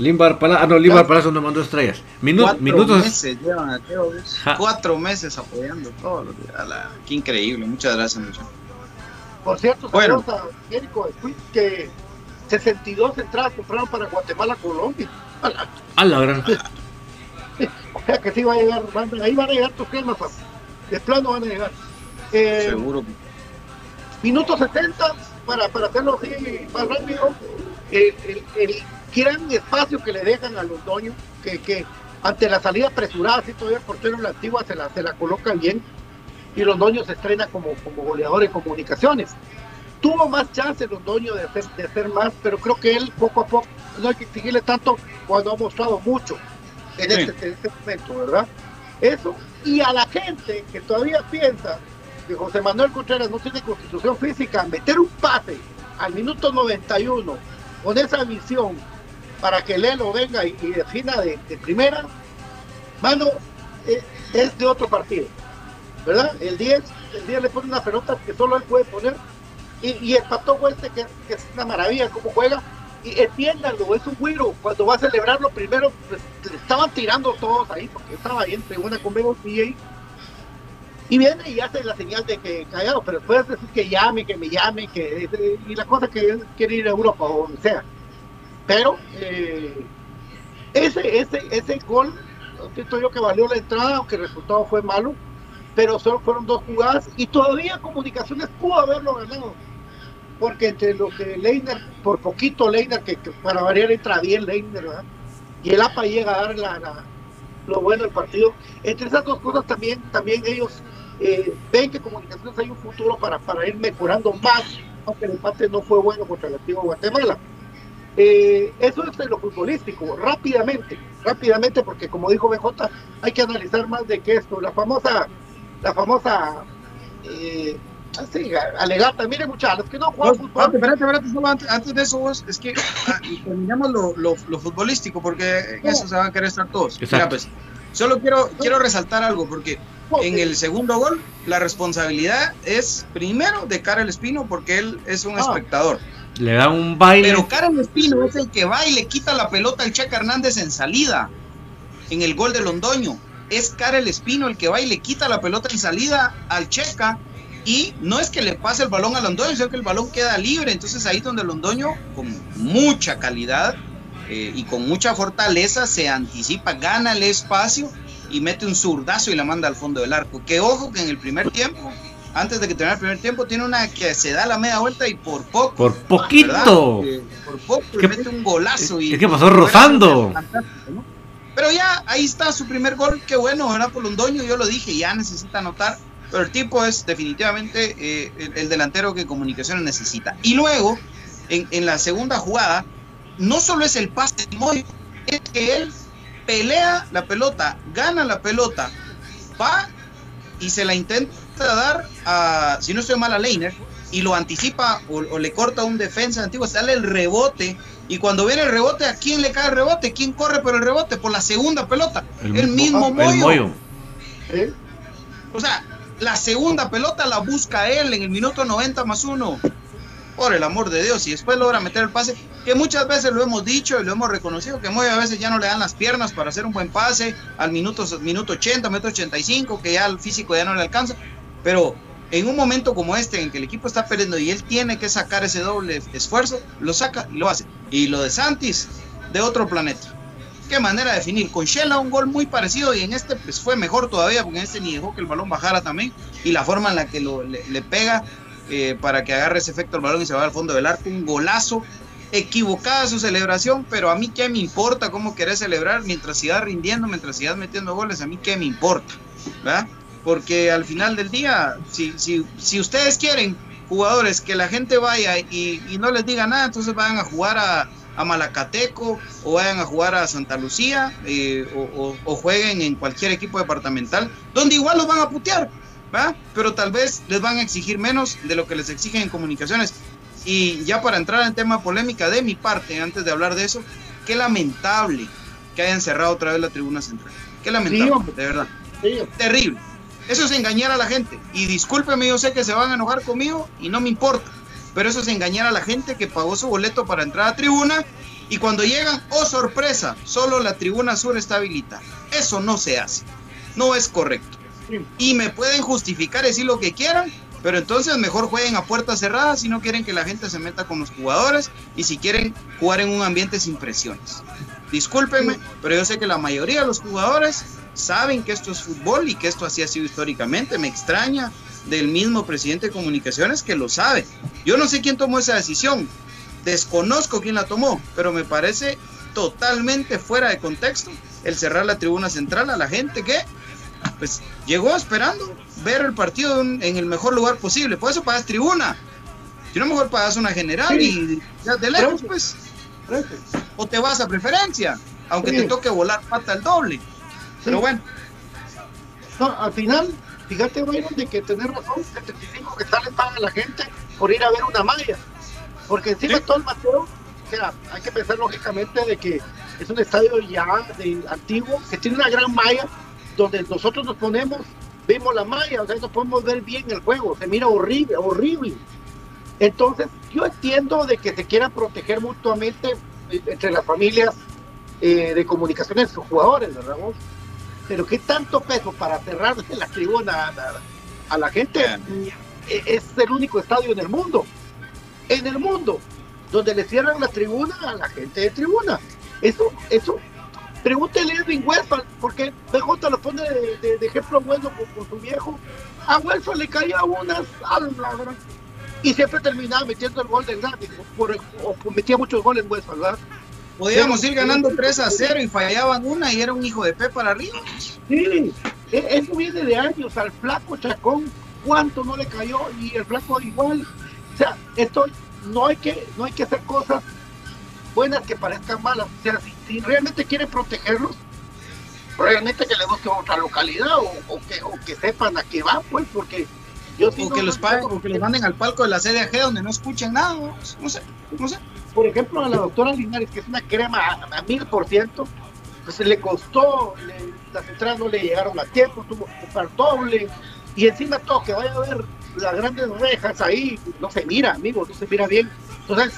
Limbar Palacio. Ah, no, Limbar Palacio no mandó estrellas. Minu- Cuatro minutos. meses llevan a Teo. Cuatro meses apoyando todos los días. A la- Qué increíble. Muchas gracias, muchachos. Por cierto, Bueno. saludos a que 62 entradas compraron para Guatemala, Colombia. A la- A la gran. O sea que sí va a llegar, van- ahí van a llegar tus cremas, papi. De plano van a llegar. Eh, Seguro. minuto 70, para, para hacerlo así más rápido, el, el- el gran espacio que le dejan a los dueños, que, que ante la salida apresurada, así todavía el portero en la antigua se la, se la coloca bien, y los dueños se estrena como, como goleador en comunicaciones. Tuvo más chance los dueños de hacer, de hacer más, pero creo que él poco a poco, no hay que exigirle tanto cuando ha mostrado mucho en, Sí. este, en este momento, ¿verdad? Eso, y a la gente que todavía piensa que José Manuel Contreras no tiene constitución física, meter un pase al minuto 91 con esa visión para que Lelo venga y, defina de, primera, mano, eh, es de otro partido, ¿verdad? El 10, el 10 le pone una pelota que solo él puede poner y, el Pato Hueste, que, es una maravilla cómo juega, y entiéndanlo, es un güiro, cuando va a celebrarlo primero, pues, estaban tirando todos ahí, porque estaba ahí en tribuna con Bebo y viene y hace la señal de que callado, pero después decir que llame, que me llame, que y la cosa que quiere ir a Europa o donde sea. Pero eh, ese, ese, ese gol, siento yo que valió la entrada, aunque el resultado fue malo, pero solo fueron dos jugadas y todavía Comunicaciones pudo haberlo ganado. Porque entre lo que Leiner, por poquito Leiner, que, para variar entra bien Leiner. Y el APA llega a dar la- lo bueno del partido. Entre esas dos cosas también, también ellos eh, ven que Comunicaciones hay un futuro para, para ir mejorando más, aunque el empate no fue bueno contra el antiguo Guatemala. Eh, eso es de lo futbolístico, rápidamente, rápidamente, porque como dijo BJ, hay que analizar más de que esto, la famosa, la famosa eh, así, alegata, miren muchachos, que no juegan No, fútbol. espérate, espérate, espérate, solo antes, antes de eso vos, es que ah, terminamos lo, lo, lo futbolístico, porque en eso se van a querer estar todos. Mira, pues, solo quiero, quiero resaltar algo, porque en el segundo gol, la responsabilidad es primero de Karel Espino, porque él es un Ah. espectador. Le da un baile. Pero Karel Espino es el que va y le quita la pelota al Checa Hernández en salida, en el gol de Londoño. Es Karel Espino el que va y le quita la pelota en salida al Checa. Y no es que le pase el balón a Londoño, sino que el balón queda libre. Entonces ahí donde Londoño, con mucha calidad eh, y con mucha fortaleza, se anticipa, gana el espacio y mete un zurdazo y la manda al fondo del arco. Que ojo que en el primer tiempo, antes de que termine el primer tiempo, tiene una que se da la media vuelta y por poco Por poquito. Eh, por poco ¿Qué- le mete un golazo y es que pasó rozando. Pero ya ahí está su primer gol, qué bueno, ¿verdad? Por Londoño, yo lo dije, ya necesita anotar. Pero el tipo es definitivamente eh, el, el delantero que Comunicaciones necesita. Y luego, en, en la segunda jugada, no solo es el pase de Moy, es que él pelea la pelota, gana la pelota, va y se la intenta dar a, si no estoy mal, a Leiner, y lo anticipa o, o le corta a un defensa antiguo, sale el rebote, y cuando viene el rebote, ¿a quién le cae el rebote? ¿Quién corre por el rebote? Por la segunda pelota, el, mismo el Moyo. Moyo. ¿eh? O sea, la segunda pelota la busca él en el minuto 90 más uno. Por el amor de Dios, y después logra meter el pase, que muchas veces lo hemos dicho y lo hemos reconocido, que muy a veces ya no le dan las piernas para hacer un buen pase al minuto, minuto 80, minuto 85, que ya el físico ya no le alcanza. Pero en un momento como este, en que el equipo está perdiendo y él tiene que sacar ese doble esfuerzo, lo saca y lo hace. Y lo de Santis, de otro planeta. Qué manera de definir. Con Shela un gol muy parecido y en este pues fue mejor todavía porque en este ni dejó que el balón bajara también y la forma en la que lo, le, pega eh, para que agarre ese efecto el balón y se va al fondo del arco, un golazo. Equivocada su celebración, pero a mí qué me importa cómo querés celebrar mientras sigas rindiendo, mientras sigas metiendo goles, a mí qué me importa, ¿verdad? Porque al final del día, si, si, si ustedes quieren jugadores que la gente vaya y, y no les diga nada, entonces vayan a jugar a, a Malacateco o vayan a jugar a Santa Lucía eh, o, o- o jueguen en cualquier equipo departamental, donde igual los van a putear, ¿va? Pero tal vez les van a exigir menos de lo que les exigen en comunicaciones. Y ya para entrar en tema polémica de mi parte, antes de hablar de eso, qué lamentable que hayan cerrado otra vez la tribuna central. Qué lamentable, de verdad. Terrible. Eso es engañar a la gente. Y discúlpeme, yo sé que se van a enojar conmigo y no me importa. Pero eso es engañar a la gente que pagó su boleto para entrar a tribuna y cuando llegan, oh sorpresa, solo la tribuna sur está habilitada. Eso no se hace. No es correcto. Y me pueden justificar decir lo que quieran, pero entonces mejor jueguen a puertas cerradas si no quieren que la gente se meta con los jugadores y si quieren jugar en un ambiente sin presiones. Discúlpenme, pero yo sé que la mayoría de los jugadores saben que esto es fútbol y que esto así ha sido históricamente. Me extraña del mismo presidente de comunicaciones que lo sabe. Yo no sé quién tomó esa decisión, desconozco quién la tomó, pero me parece totalmente fuera de contexto el cerrar la tribuna central a la gente que pues llegó esperando ver el partido en, el mejor lugar posible. Por eso pagas tribuna. Si no, mejor pagas una general y ya de lejos, pues. O te vas a preferencia, aunque Sí. te toque volar pata el doble. Pero bueno, No, al final, fíjate, Byron, de que tenés razón, 75 que sale paga la gente por ir a ver una malla. Porque encima todo el Mateo, o sea, hay que pensar lógicamente de que es un estadio ya de antiguo, que tiene una gran malla, donde nosotros nos ponemos, vemos la malla, o sea, no podemos ver bien el juego, se mira horrible, horrible. Entonces, yo entiendo de que se quieran proteger mutuamente entre las familias eh, de comunicaciones sus jugadores, ¿verdad? Pero qué tanto peso para cerrar la tribuna a la, a la gente Eh, es el único estadio en el mundo, en el mundo, donde le cierran la tribuna a la gente de tribuna. Eso, eso, pregúntele a Edwin Westphal, porque BJ lo pone de, de- de ejemplo bueno con, con su viejo. A Westphal le caía unas ¿verdad? y siempre terminaba metiendo el gol del gratis, por, o, metía muchos goles Westphal, ¿verdad? Podíamos ir ganando 3 a 0 y fallaban una y era un hijo de P para arriba. Sí, e- eso viene de años al flaco Chacón, cuánto no le cayó y el flaco igual. O sea, esto no hay que, no hay que hacer cosas buenas que parezcan malas. O sea, si, si realmente quieren protegerlos, realmente que les busquen otra localidad o, o que, o que sepan a qué van, pues, porque yo O que los paguen, o que los manden al palco de la CDAG donde no escuchen nada. No, No sé, no sé. por ejemplo, a la doctora Linares, que es una crema a, mil por ciento, pues le costó, le- las entradas no le llegaron a tiempo, tuvo que comprar doble, y encima todo, que vaya a ver las grandes rejas ahí, no se mira, amigo, no se mira bien. Entonces,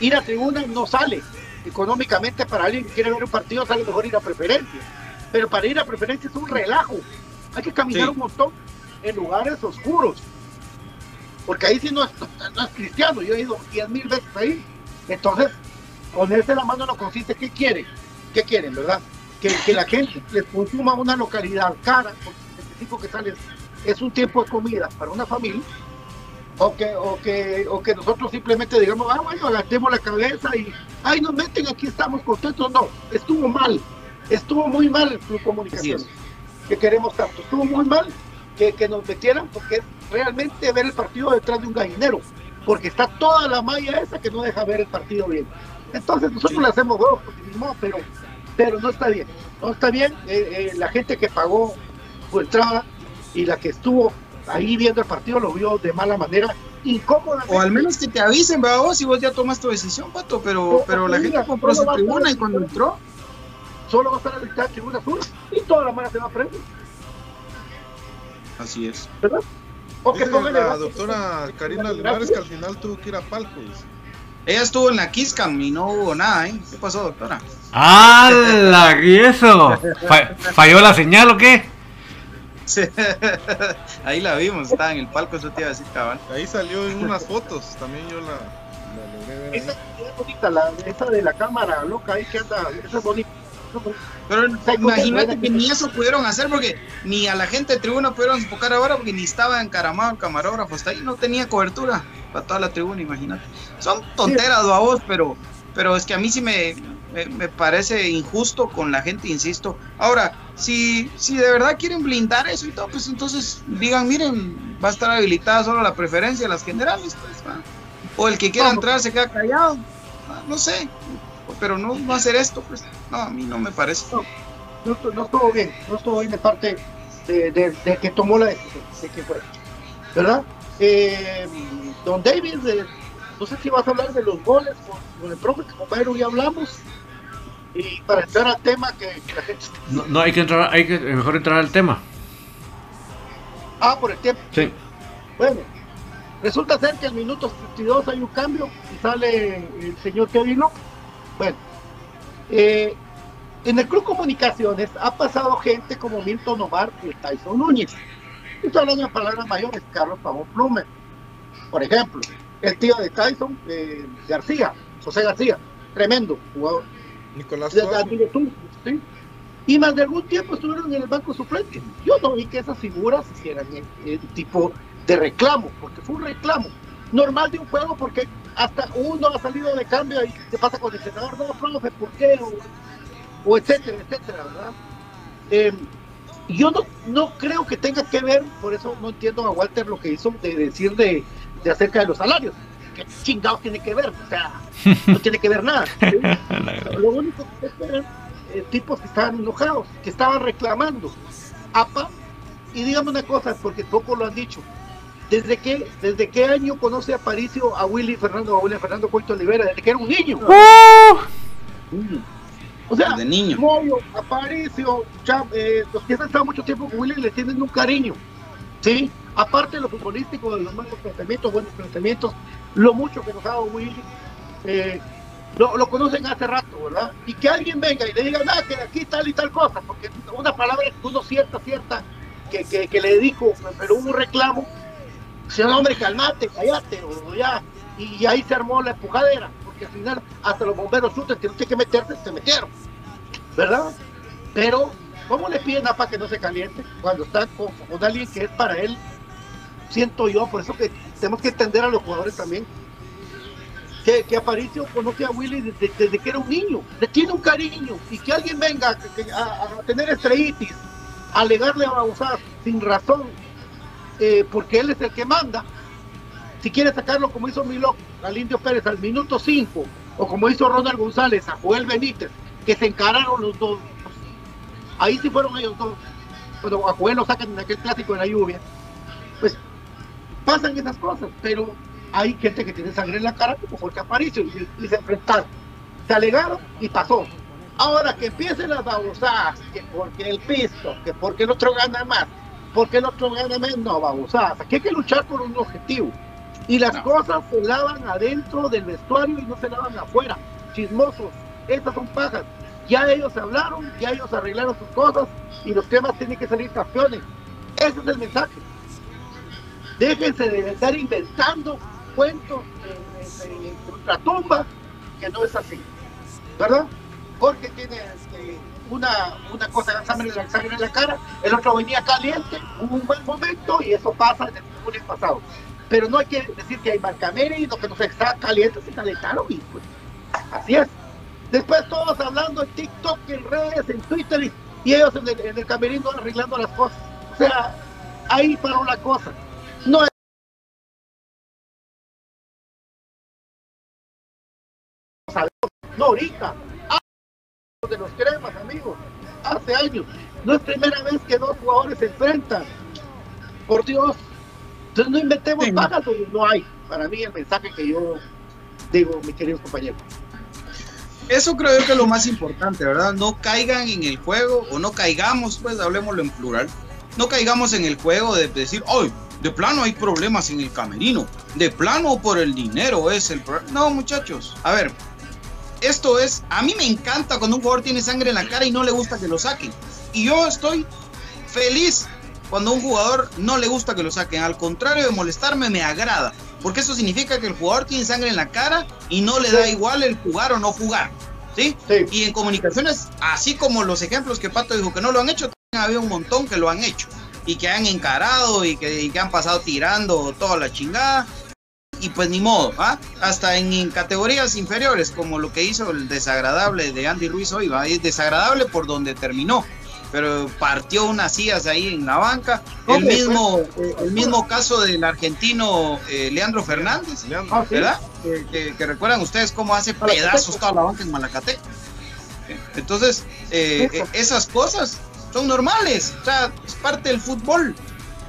ir a tribuna no sale. Económicamente, para alguien que quiere ver un partido, sale mejor ir a preferencia. Pero para ir a preferencia es un relajo. Hay que caminar Sí. un montón en lugares oscuros. Porque ahí sí no es, no es cristiano, yo he ido diez mil veces ahí. Entonces, ponerse la mano no consiste, ¿qué quieren? ¿Qué quieren, verdad? Que, que la gente les consuma una localidad cara, porque 75 que sale es un tiempo de comida para una familia, o que, o que, o que nosotros simplemente digamos, ah, bueno, agachemos la cabeza y, ay, nos meten, aquí estamos contentos. No, estuvo mal, estuvo muy mal el Club Comunicación, que queremos tanto, estuvo muy mal que, que nos metieran, porque es realmente ver el partido detrás de un gallinero, porque está toda la malla esa que no deja ver el partido bien. Entonces nosotros le hacemos huevos, modo, pero, pero no está bien, no está bien, eh, eh, la gente que pagó su entrada y la que estuvo ahí viendo el partido lo vio de mala manera, incómoda. O al menos que te avisen, ¿verdad? vos, si vos ya tomas tu decisión, pato. Pero, pero la gente compró su tribuna y cuando entró, Solo va a estar habilitada tribuna sur y toda la mano se va a prender, así es. ¿verdad? O que pongan la el- doctora Karina Linares que al final tuvo que ir a palco. dice. Ella estuvo en la Kisscam y no hubo nada, ¿eh? ¿Qué pasó, doctora? ¡Hala! ¿Y eso? Fa- ¿Falló la señal o qué? Sí. Ahí la vimos, estaba en el palco, eso te iba a decir, cabal. Ahí salió en unas fotos, también yo la, la logré ver. ahí. Esa es bonita, la, esa de la cámara loca ahí que anda, esa es bonita. Pero imagínate que ni eso pudieron hacer porque ni a la gente de tribuna pudieron enfocar ahora porque ni estaba encaramado el camarógrafo, hasta ahí no tenía cobertura para toda la tribuna, imagínate. Son tonteras, a vos, pero, pero es que a mí sí me, me, me parece injusto con la gente, insisto. Ahora, si, si de verdad quieren blindar eso y todo, pues entonces digan, miren, va a estar habilitada solo la preferencia, las generales, pues, va. o el que quiera entrar se queda callado, no sé, pero no va a hacer esto, pues, no, a mí no me parece. no, estu- no estuvo bien, no estuvo bien de parte de, de- de que tomó la decisión, de que fue, ¿verdad? Eh, don David, eh, no sé si vas a hablar de los goles con, con el profe, Byron ya hablamos, y para entrar al tema que, que la gente... No, no, hay que entrar, hay que mejor entrar al tema. Ah, por el tiempo. Sí. Bueno, resulta ser que al minuto 52 hay un cambio y sale el señor Kevin López. Bueno, eh, en el Club Comunicaciones ha pasado gente como Milton Omar y Tyson Núñez. Estoy hablando de palabras mayores, Carlos Pavón Plumer. Por ejemplo, el tío de Tyson, eh, García, José García, tremendo jugador. Nicolás tú, ¿sí? Y más de algún tiempo estuvieron en el banco suplente. Yo no vi que esas figuras hicieran el, el tipo de reclamo, porque fue un reclamo normal de un juego, porque hasta uno ha salido de cambio y se pasa con el entrenador, no, profe, ¿por qué? O, o etcétera, etcétera, ¿verdad? Eh, yo no, no creo que tenga que ver, por eso no entiendo a Walter lo que hizo de decir de, de acerca de los salarios. ¿Qué chingados tiene que ver? O sea, no tiene que ver nada. ¿sí? Lo único que eran eh, tipos que estaban enojados, que estaban reclamando. APA y dígame una cosa, porque poco lo han dicho. ¿Desde qué, ¿Desde qué año conoce a Paricio a Willy Fernando, a Willy Fernando Coito Olivera? Desde que era un niño. O sea, De niño. Moyo, Aparicio, Cham- eh, los que han estado mucho tiempo con Willy le tienen un cariño. ¿sí? Aparte de lo futbolístico, de los malos planteamientos, buenos planteamientos, lo mucho que nos ha dado Willy, eh, lo, lo conocen hace rato, ¿verdad? Y que alguien venga y le diga, nada, que aquí tal y tal cosa, porque una palabra que uno cierta, cierta, que, que, que le dedico, pero hubo un reclamo, si no, hombre, calmate, callate, o ya, y ahí se armó la empujadera, porque al final hasta los bomberos no tienen que meterte, se metieron, ¿verdad? Pero, ¿cómo le piden a para que no se caliente cuando está con, alguien que es para él? Siento yo, por eso que tenemos que entender a los jugadores también. Que, que Aparicio conoce a Willy desde, que era un niño, le tiene un cariño, y que alguien venga a, tener estrellitis, a alegarle a Bauzá sin razón, eh, porque él es el que manda. Si quiere sacarlo como hizo Milok al Indio Pérez al minuto 5, o como hizo Ronald González a Joel Benítez, que se encararon los dos. Ahí sí fueron ellos dos. Bueno, a Joel lo sacan en aquel clásico de la lluvia. Pues pasan esas cosas, pero hay gente que tiene sangre en la cara, como Jorge Aparicio, y, y se enfrentaron. Se alegaron y pasó. Ahora que empiecen las babosadas, que porque el pisto, que porque el otro gana más, porque el otro gana menos, no, babosadas. Aquí hay que luchar por un objetivo. Y las cosas se lavan adentro del vestuario y no se lavan afuera. Chismosos, estas son pajas. Ya ellos hablaron, ya ellos arreglaron sus cosas y los temas tienen que salir campeones. Ese es el mensaje. Déjense de estar inventando cuentos de, de, de ultratumba, que no es así. ¿Verdad? Porque tiene este, una, una cosa sangre, sangre en la cara, el otro venía caliente, hubo un buen momento y eso pasa en el fútbol pasado. Pero no hay que decir que hay marcamere y lo que no se está caliente se calentaron y pues así es. Después todos hablando en TikTok, en redes, en Twitter y, ellos en el, en el camerino arreglando las cosas. O sea, ahí paró la cosa. No es no ahorita, de los cremas, amigos, hace años. No es primera vez que dos jugadores se enfrentan. Por Dios. Entonces no inventemos Sí. pagas donde no hay. Para mí el mensaje que yo digo, mis queridos compañeros. Eso creo yo que es lo más importante, ¿verdad? No caigan en el juego, o no caigamos, pues hablemoslo en plural. No caigamos en el juego de decir, hoy de plano hay problemas en el camerino, de plano por el dinero es el problema. No, muchachos, a ver, esto es, a mí me encanta cuando un jugador tiene sangre en la cara y no le gusta que lo saquen. Y yo estoy feliz cuando a un jugador no le gusta que lo saquen. Al contrario de molestarme, me agrada. Porque eso significa que el jugador tiene sangre en la cara y no le da igual el jugar o no jugar. ¿sí? Y en comunicaciones, así como los ejemplos que Pato dijo que no lo han hecho, también había un montón que lo han hecho. Y que han encarado y que, y que han pasado tirando toda la chingada. Y pues ni modo, ¿ah? Hasta en, en categorías inferiores, como lo que hizo el desagradable de Andy Ruiz hoy, ¿va? Es desagradable por donde terminó pero partió unas sillas ahí en la banca. El mismo, eh, el mismo caso del argentino eh, Leandro Fernández. ¿verdad? Que, que- que recuerdan ustedes cómo hace pedazos toda la banca en Malacate. Entonces, eh, eh, esas cosas son normales, o sea, es parte del fútbol.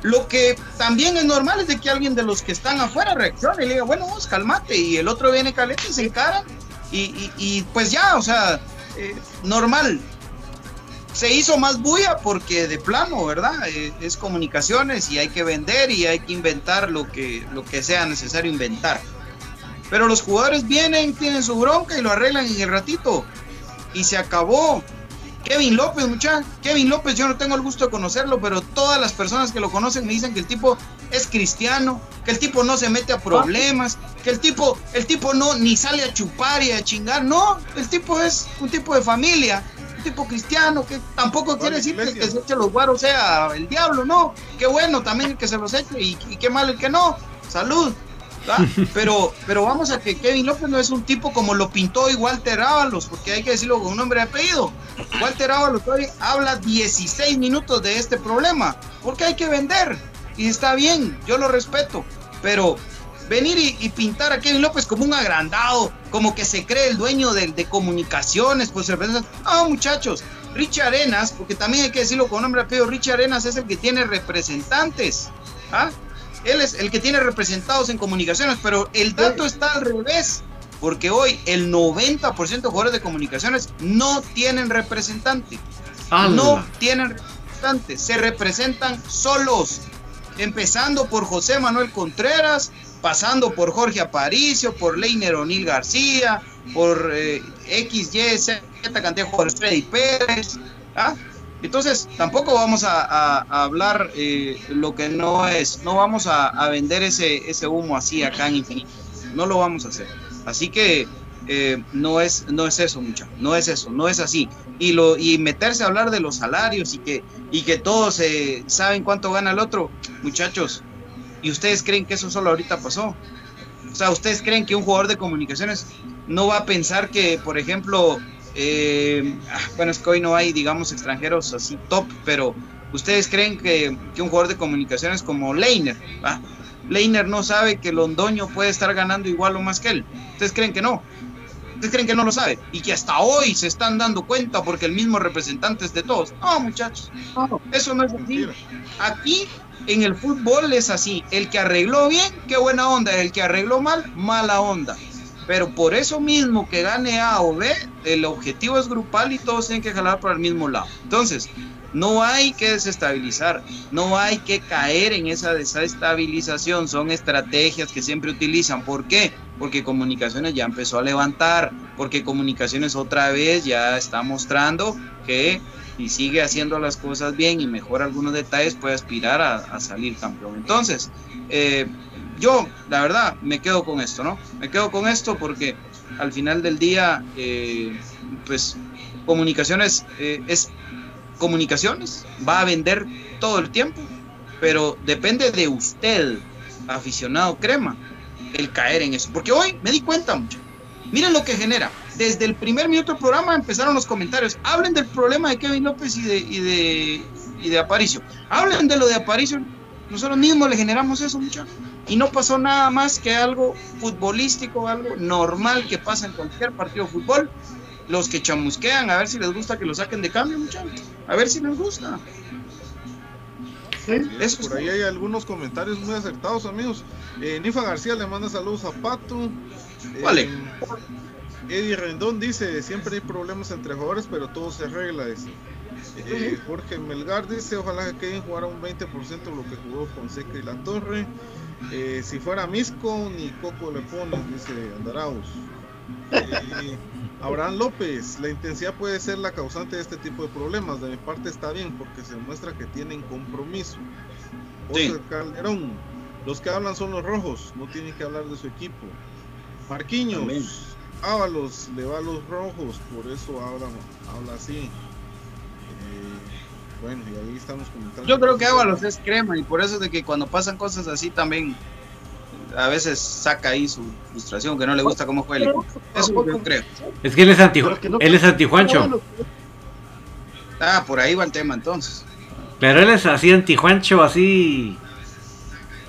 Lo que también es normal es de que alguien de los que están afuera reaccione y le diga, bueno, vos calmate, y el otro viene caliente y se encara, y pues ya, o sea, eh, normal. Se hizo más bulla porque de plano, ¿verdad? Eh, es comunicaciones y hay que vender y hay que inventar lo que, lo que sea necesario inventar. Pero los jugadores vienen, tienen su bronca y lo arreglan en el ratito. Y se acabó. Kevin López, muchacha. Kevin López, yo no tengo el gusto de conocerlo, pero todas las personas que lo conocen me dicen que el tipo es cristiano, que el tipo no se mete a problemas, que el tipo, el tipo no ni sale a chupar y a chingar. No, el tipo es un tipo de familia, un tipo cristiano, que tampoco quiere decir que el que se eche los guaros sea el diablo, no. Qué bueno también el que se los eche y, y qué mal el que no. Salud. ¿Va? Pero, pero vamos a que Kevin López no es un tipo como lo pintó y Walter Ábalos, porque hay que decirlo con un nombre y apellido. Walter Ábalos hoy habla 16 minutos de este problema, porque hay que vender. Y está bien, yo lo respeto, pero venir y, pintar a Kevin López como un agrandado, como que se cree el dueño de, de comunicaciones, pues se no muchachos, Richie Arenas, porque también hay que decirlo con nombre apellido, Richie Arenas es el que tiene representantes. ¿ah? Él es el que tiene representados en comunicaciones, pero el dato está al revés, porque hoy el 90% de jugadores de comunicaciones no tienen representante. No tienen representante, se representan solos, empezando por José Manuel Contreras, pasando por Jorge Aparicio, por Leiner O'Neill García, por eh, X, Y, Z cantidad de jugadores, Freddy Pérez. ¿ah? Entonces, tampoco vamos a, hablar eh, lo que no es, no vamos a, a vender ese, ese humo así acá en infinito, no lo vamos a hacer. Así que eh, no, es, no es eso, muchachos, no es eso, no es así. Y, lo, y meterse a hablar de los salarios y que, y que todos eh, saben cuánto gana el otro, muchachos, ¿y ustedes creen que eso solo ahorita pasó? O sea, ¿ustedes creen que un jugador de comunicaciones no va a pensar que, por ejemplo, eh, ah, bueno, es que hoy no hay, digamos, extranjeros así top, pero ¿ustedes creen que, que un jugador de comunicaciones como Leiner, ¿va? Leiner no sabe que Londoño puede estar ganando igual o más que él? ¿Ustedes creen que no? ¿Ustedes creen que no lo sabe? Y que hasta hoy se están dando cuenta porque el mismo representante es de todos. No, muchachos, no, eso no es así. Aquí en el fútbol es así. El que arregló bien, qué buena onda. El que arregló mal, mala onda. Pero por eso mismo que gane A o B, el objetivo es grupal y todos tienen que jalar para el mismo lado. Entonces, no hay que desestabilizar, no hay que caer en esa desestabilización. Son estrategias que siempre utilizan. ¿Por qué? Porque comunicaciones ya empezó a levantar, porque comunicaciones otra vez ya está mostrando que si sigue haciendo las cosas bien y mejora algunos detalles, puede aspirar a, a salir campeón. Entonces, eh, yo, la verdad, me quedo con esto, ¿no? Me quedo con esto porque al final del día, eh, pues, comunicaciones eh, es comunicaciones, va a vender todo el tiempo, pero depende de usted, aficionado crema, el caer en eso. Porque hoy me di cuenta mucho. Miren lo que genera. Desde el primer minuto del programa empezaron los comentarios. Hablen del problema de Kevin López y de, y de, y de Aparicio. Hablen de lo de Aparicio. Nosotros mismos le generamos eso, muchachos. Y no pasó nada más que algo futbolístico, algo normal que pasa en cualquier partido de fútbol. Los que chamusquean, a ver si les gusta que lo saquen de cambio, muchachos. A ver si les gusta. Eso por ahí hay algunos comentarios muy acertados, amigos. Eh, Nifa García le manda saludos a Pato. Eh, Vale. Eddie Rendón dice, siempre hay problemas entre jugadores, pero todo se arregla. dice. Eh, Jorge Melgar dice, ojalá que Kevin jugara un 20% de lo que jugó Fonseca y La Torre. Eh, si fuera Misco, ni Coco le pone, dice Andaraus. Eh, Abraham López, la intensidad puede ser la causante de este tipo de problemas. De mi parte está bien porque se muestra que tienen compromiso. Sí. Oscar Calderón, los que hablan son los rojos, no tienen que hablar de su equipo. Marquiños. Ábalos le va a los rojos, por eso habla, habla así. Bueno, y ahí estamos comentando. Yo creo que Ábalos es crema y por eso es de que cuando pasan cosas así también a veces saca ahí su frustración, que no le gusta cómo juega el equipo. Eso yo creo. Es que él es anti, Pero que no- él es antijuancho. Ah, por ahí va el tema entonces. Pero él es así antijuancho, así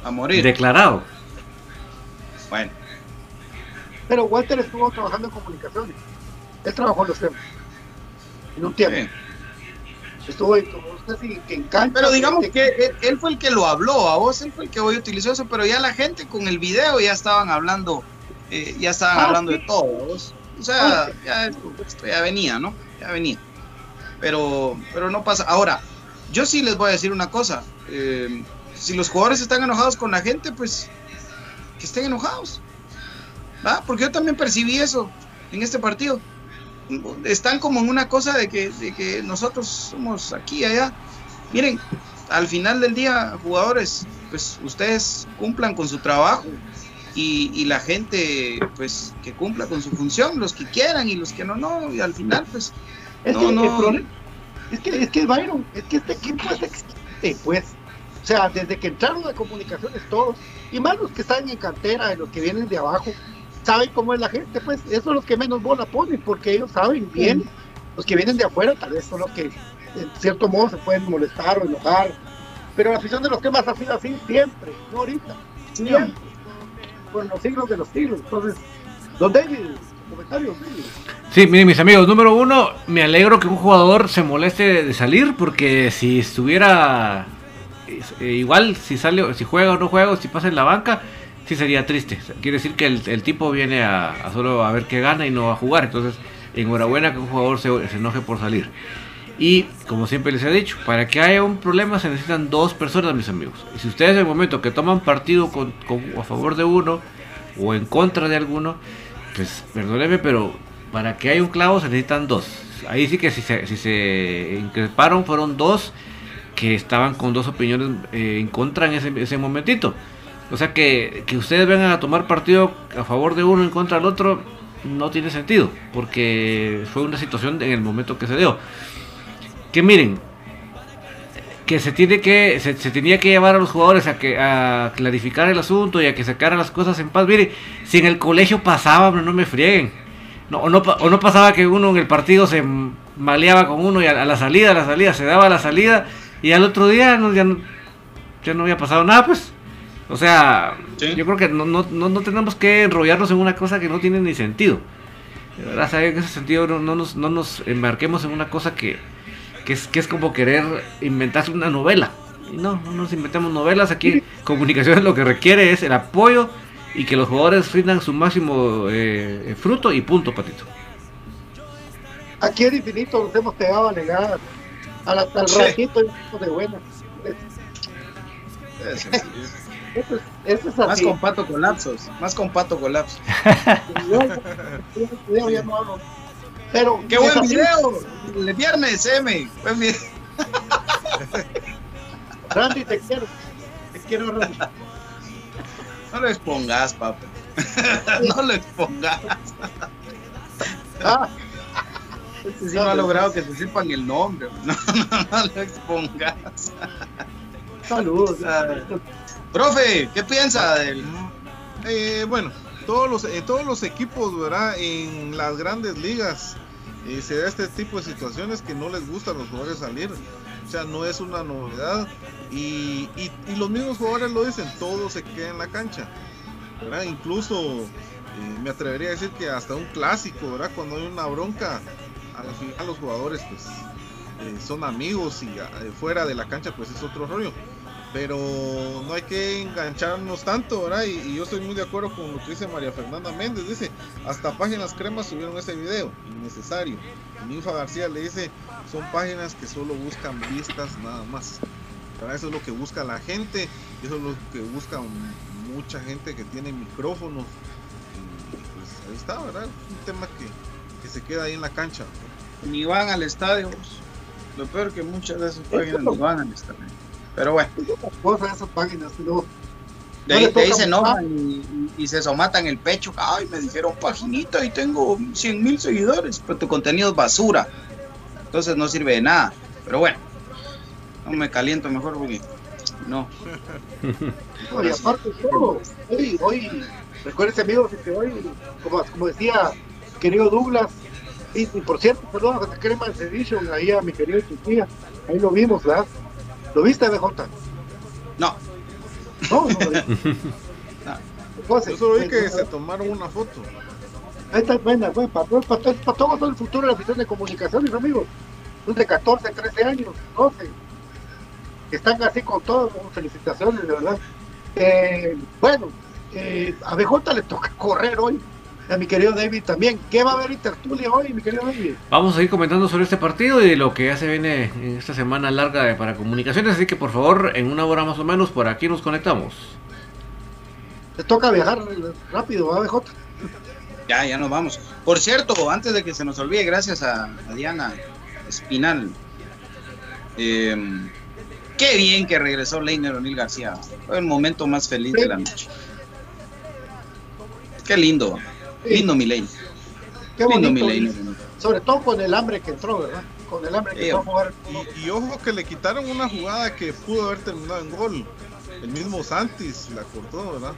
A morir. declarado. Bueno, Pero Walter estuvo trabajando en comunicaciones. Él trabajó en los temas. En un tiempo. sí. Estuvo sí, que en cancha. Pero digamos que él, él fue el que lo habló, a vos él fue el que hoy utilizó eso, pero ya la gente con el video ya estaban hablando, eh, ya estaban Ah, hablando sí. de todo, ¿a vos? O sea, Ah, ya, esto ya venía, ¿no? Ya venía. Pero, pero no pasa. Ahora, yo sí les voy a decir una cosa. eh, si los jugadores están enojados con la gente, pues que estén enojados. ¿va? Porque yo también percibí eso en este partido. Están como en una cosa de que, de que nosotros somos aquí y allá. Miren, al final del día, jugadores, pues ustedes cumplan con su trabajo y, y la gente, pues que cumpla con su función, los que quieran y los que no, no. Y al final, pues, Es no, que no. problema- es que, es que Byron, es que este equipo es excelente, pues. O sea, desde que entraron de comunicaciones todos, y más los que están en cantera, los que vienen de abajo, saben cómo es la gente, pues. Esos son los que menos bola ponen, porque ellos saben bien. Los que vienen de afuera, tal vez son los que, en cierto modo, se pueden molestar o enojar. Pero la afición de los temas ha sido así siempre, no ahorita. Siempre. Por los siglos de los siglos. Entonces, don David, comentarios, David. Sí, miren mis amigos, número uno, me alegro que un jugador se moleste de salir porque si estuviera eh, igual, si sale, si juega o no juega, si pasa en la banca, sí sería triste. Quiere decir que el, el tipo viene a, a solo a ver qué gana y no a jugar. Entonces, enhorabuena que un jugador se, se enoje por salir. Y como siempre les he dicho, para que haya un problema se necesitan dos personas, mis amigos. Y si ustedes en el momento que toman partido con, con- a favor de uno o en contra de alguno, pues perdóneme, pero para que haya un clavo se necesitan dos. Ahí sí que si se, si se increparon fueron dos que estaban con dos opiniones eh, en contra en ese, ese momentito. O sea que, que ustedes vengan a tomar partido a favor de uno en contra del otro no tiene sentido, porque fue una situación en el momento que se dio. Que miren, que se tiene que se, tenía que llevar a los jugadores a que a clarificar el asunto y a que sacaran las cosas en paz. Mire, si en el colegio pasaba, no me frieguen. No, o, no, o no pasaba que uno en el partido se maleaba con uno y a, a la salida, a la salida, se daba la salida y al otro día ya, no, ya no había pasado nada, pues. O sea, yo creo que no, no, no, no tenemos que enrollarnos en una cosa que no tiene ni sentido. De verdad, ¿sabe? en ese sentido no, no nos, no nos embarquemos en una cosa que, que, es, que es como querer inventarse una novela. Y no, no nos inventemos novelas. Aquí comunicación lo que requiere es el apoyo y que los jugadores rindan su máximo eh, fruto y punto, Patito. Aquí en Infinito nos hemos pegado a negar. Al, al Sí. ratito de buenas. Eso, Eso es, eso es Más con pato colapsos, más con pato colapsos. Yo, yo, yo ya no hablo. Pero, ¡Qué buen video! El viernes, M. Buen video. Randy, te quiero. Te quiero, Randy. No lo expongas, papá. no lo expongas. Ah, Este sí no ha logrado que se sepan el nombre. No, no, no lo expongas. saludos. Profe, ¿qué piensa del Eh, bueno, todos los, en todos los equipos, ¿verdad? En las grandes ligas eh, se da este tipo de situaciones que no les gusta a los jugadores salir. O sea, no es una novedad. Y, y- y los mismos jugadores lo dicen, todo se queda en la cancha. ¿verdad? Incluso eh, me atrevería a decir que hasta un clásico, ¿verdad? Cuando hay una bronca, a la final los jugadores pues eh, son amigos y eh, fuera de la cancha pues es otro rollo pero no hay que engancharnos tanto, ¿verdad? Y, y yo estoy muy de acuerdo con lo que dice María Fernanda Méndez, dice, hasta páginas cremas subieron ese video, innecesario. Y Ninfa García le dice, son páginas que solo buscan vistas nada más. ¿verdad? Eso es lo que busca la gente, eso es lo que busca mucha gente que tiene micrófonos. Y pues ahí está, ¿verdad? Un tema que, que se queda ahí en la cancha. ni van al estadio? Lo peor que muchas de esas páginas ni van al estadio. Pero bueno, Cosas, esas páginas, no. de No ahí, se mucho. enojan y, se somatan el pecho. Ay, me dijeron paginita y tengo 100 mil seguidores, pero tu contenido es basura. Entonces no sirve de nada. Pero bueno, no me caliento mejor porque no. No, y aparte todo, hoy, hoy, recuérdense amigos que hoy, como, como decía querido Douglas, y, y por cierto, perdón, que crema de Edition, ahí a mi querido Chiquilla, ahí lo vimos, ¿verdad? ¿Lo viste, BJ? No. No, no lo vi. Entonces, Yo solo vi que se tomaron una foto. Esta es buena, bueno, para, para, para, para todo, todo el futuro de la afición de comunicaciones, amigos. Son de 14, 13 años, 12. Que están así con todo, con felicitaciones, de verdad. Eh, bueno, eh, a BJ le toca correr hoy. A mi querido David también. ¿Qué va a haber en tertulia hoy, mi querido David? Vamos a ir comentando sobre este partido y lo que ya se viene en esta semana larga de- para comunicaciones, así que por favor, en una hora más o menos, por aquí nos conectamos. Te toca viajar rápido, ¿va, BJ? Ya, ya nos vamos. Por cierto, antes de que se nos olvide, gracias a, a Diana Espinal. eh, qué bien que regresó Leiner O'Neill García. Fue el momento más feliz de la noche. Qué lindo. Lindo mi ley. Qué Lindo bonito. mi ley. y Sobre todo con el hambre que entró, ¿verdad? Con el hambre que Sí, entró a jugar. Y, y ojo que le quitaron una jugada que pudo haber terminado en gol. El mismo Santis la cortó, ¿verdad?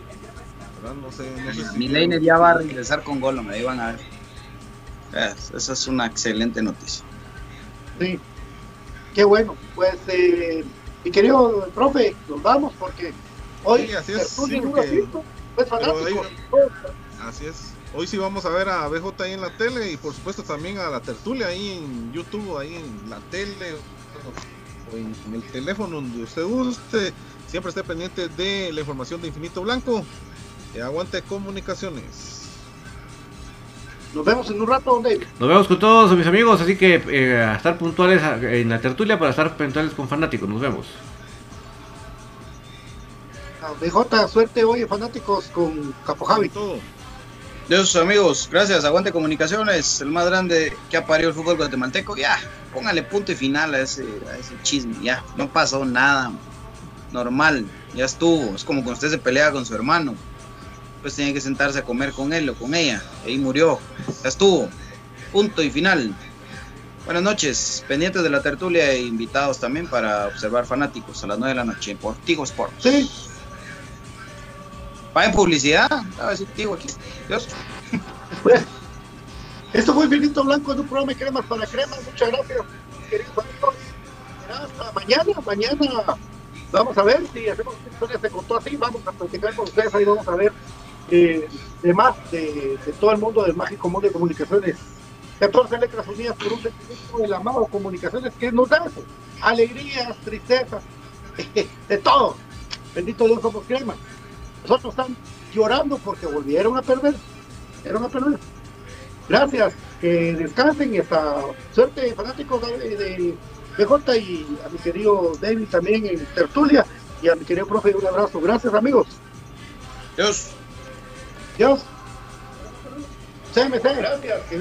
¿Verdad? No sé, no sé si. Ya va a regresar con gol, me van a ver. Es- Esa es una excelente noticia. Sí, qué bueno. Pues, eh, mi querido profe, nos vamos porque hoy Sí, así es, sí, porque- pues fanático. Así es. Hoy sí vamos a ver a BJ ahí en la tele y por supuesto también a la tertulia ahí en YouTube, ahí en la tele o en, en el teléfono donde usted guste. Siempre esté pendiente de la información de Infinito Blanco. Aguante comunicaciones. Nos vemos en un rato, David. Nos vemos con todos mis amigos, así que eh, a estar puntuales en la tertulia para estar puntuales con fanáticos. Nos vemos. BJ, suerte hoy, fanáticos, con Capo Javi. Todo. Dios amigos, gracias. Aguante Comunicaciones, el más grande que ha parido el fútbol guatemalteco. Ya, póngale punto y final a ese, ese chisme. Ya, no pasó nada. Normal, ya estuvo. Es como cuando usted se pelea con su hermano. Pues tiene que sentarse a comer con él o con ella. Ahí murió. Ya estuvo. Punto y final. Buenas noches, pendientes de la tertulia e invitados también para observar fanáticos a las 9 de la noche por Tigo Sports. Sí, Va en publicidad, a ver si Tigo aquí. Dios. pues. Esto fue Infinito Blanco en un programa de cremas para cremas. Muchas gracias, queridos amigos. Hasta mañana, mañana. Vamos a ver si hacemos historia se contó así. Vamos a platicar con ustedes. Ahí vamos a ver eh, de más de, de todo el mundo del mágico mundo de comunicaciones. 14 letras unidas por un sentimiento del amado comunicaciones que nos da eso. alegrías, tristezas, de todo. Bendito Dios somos crema. Nosotros están llorando porque volvieron a perder. Volvieron a perder. Gracias, que descansen y hasta suerte fanáticos de, de BJ y a mi querido David también en tertulia y a mi querido profe un abrazo. Gracias amigos. Dios. Dios. CMC, gracias. Que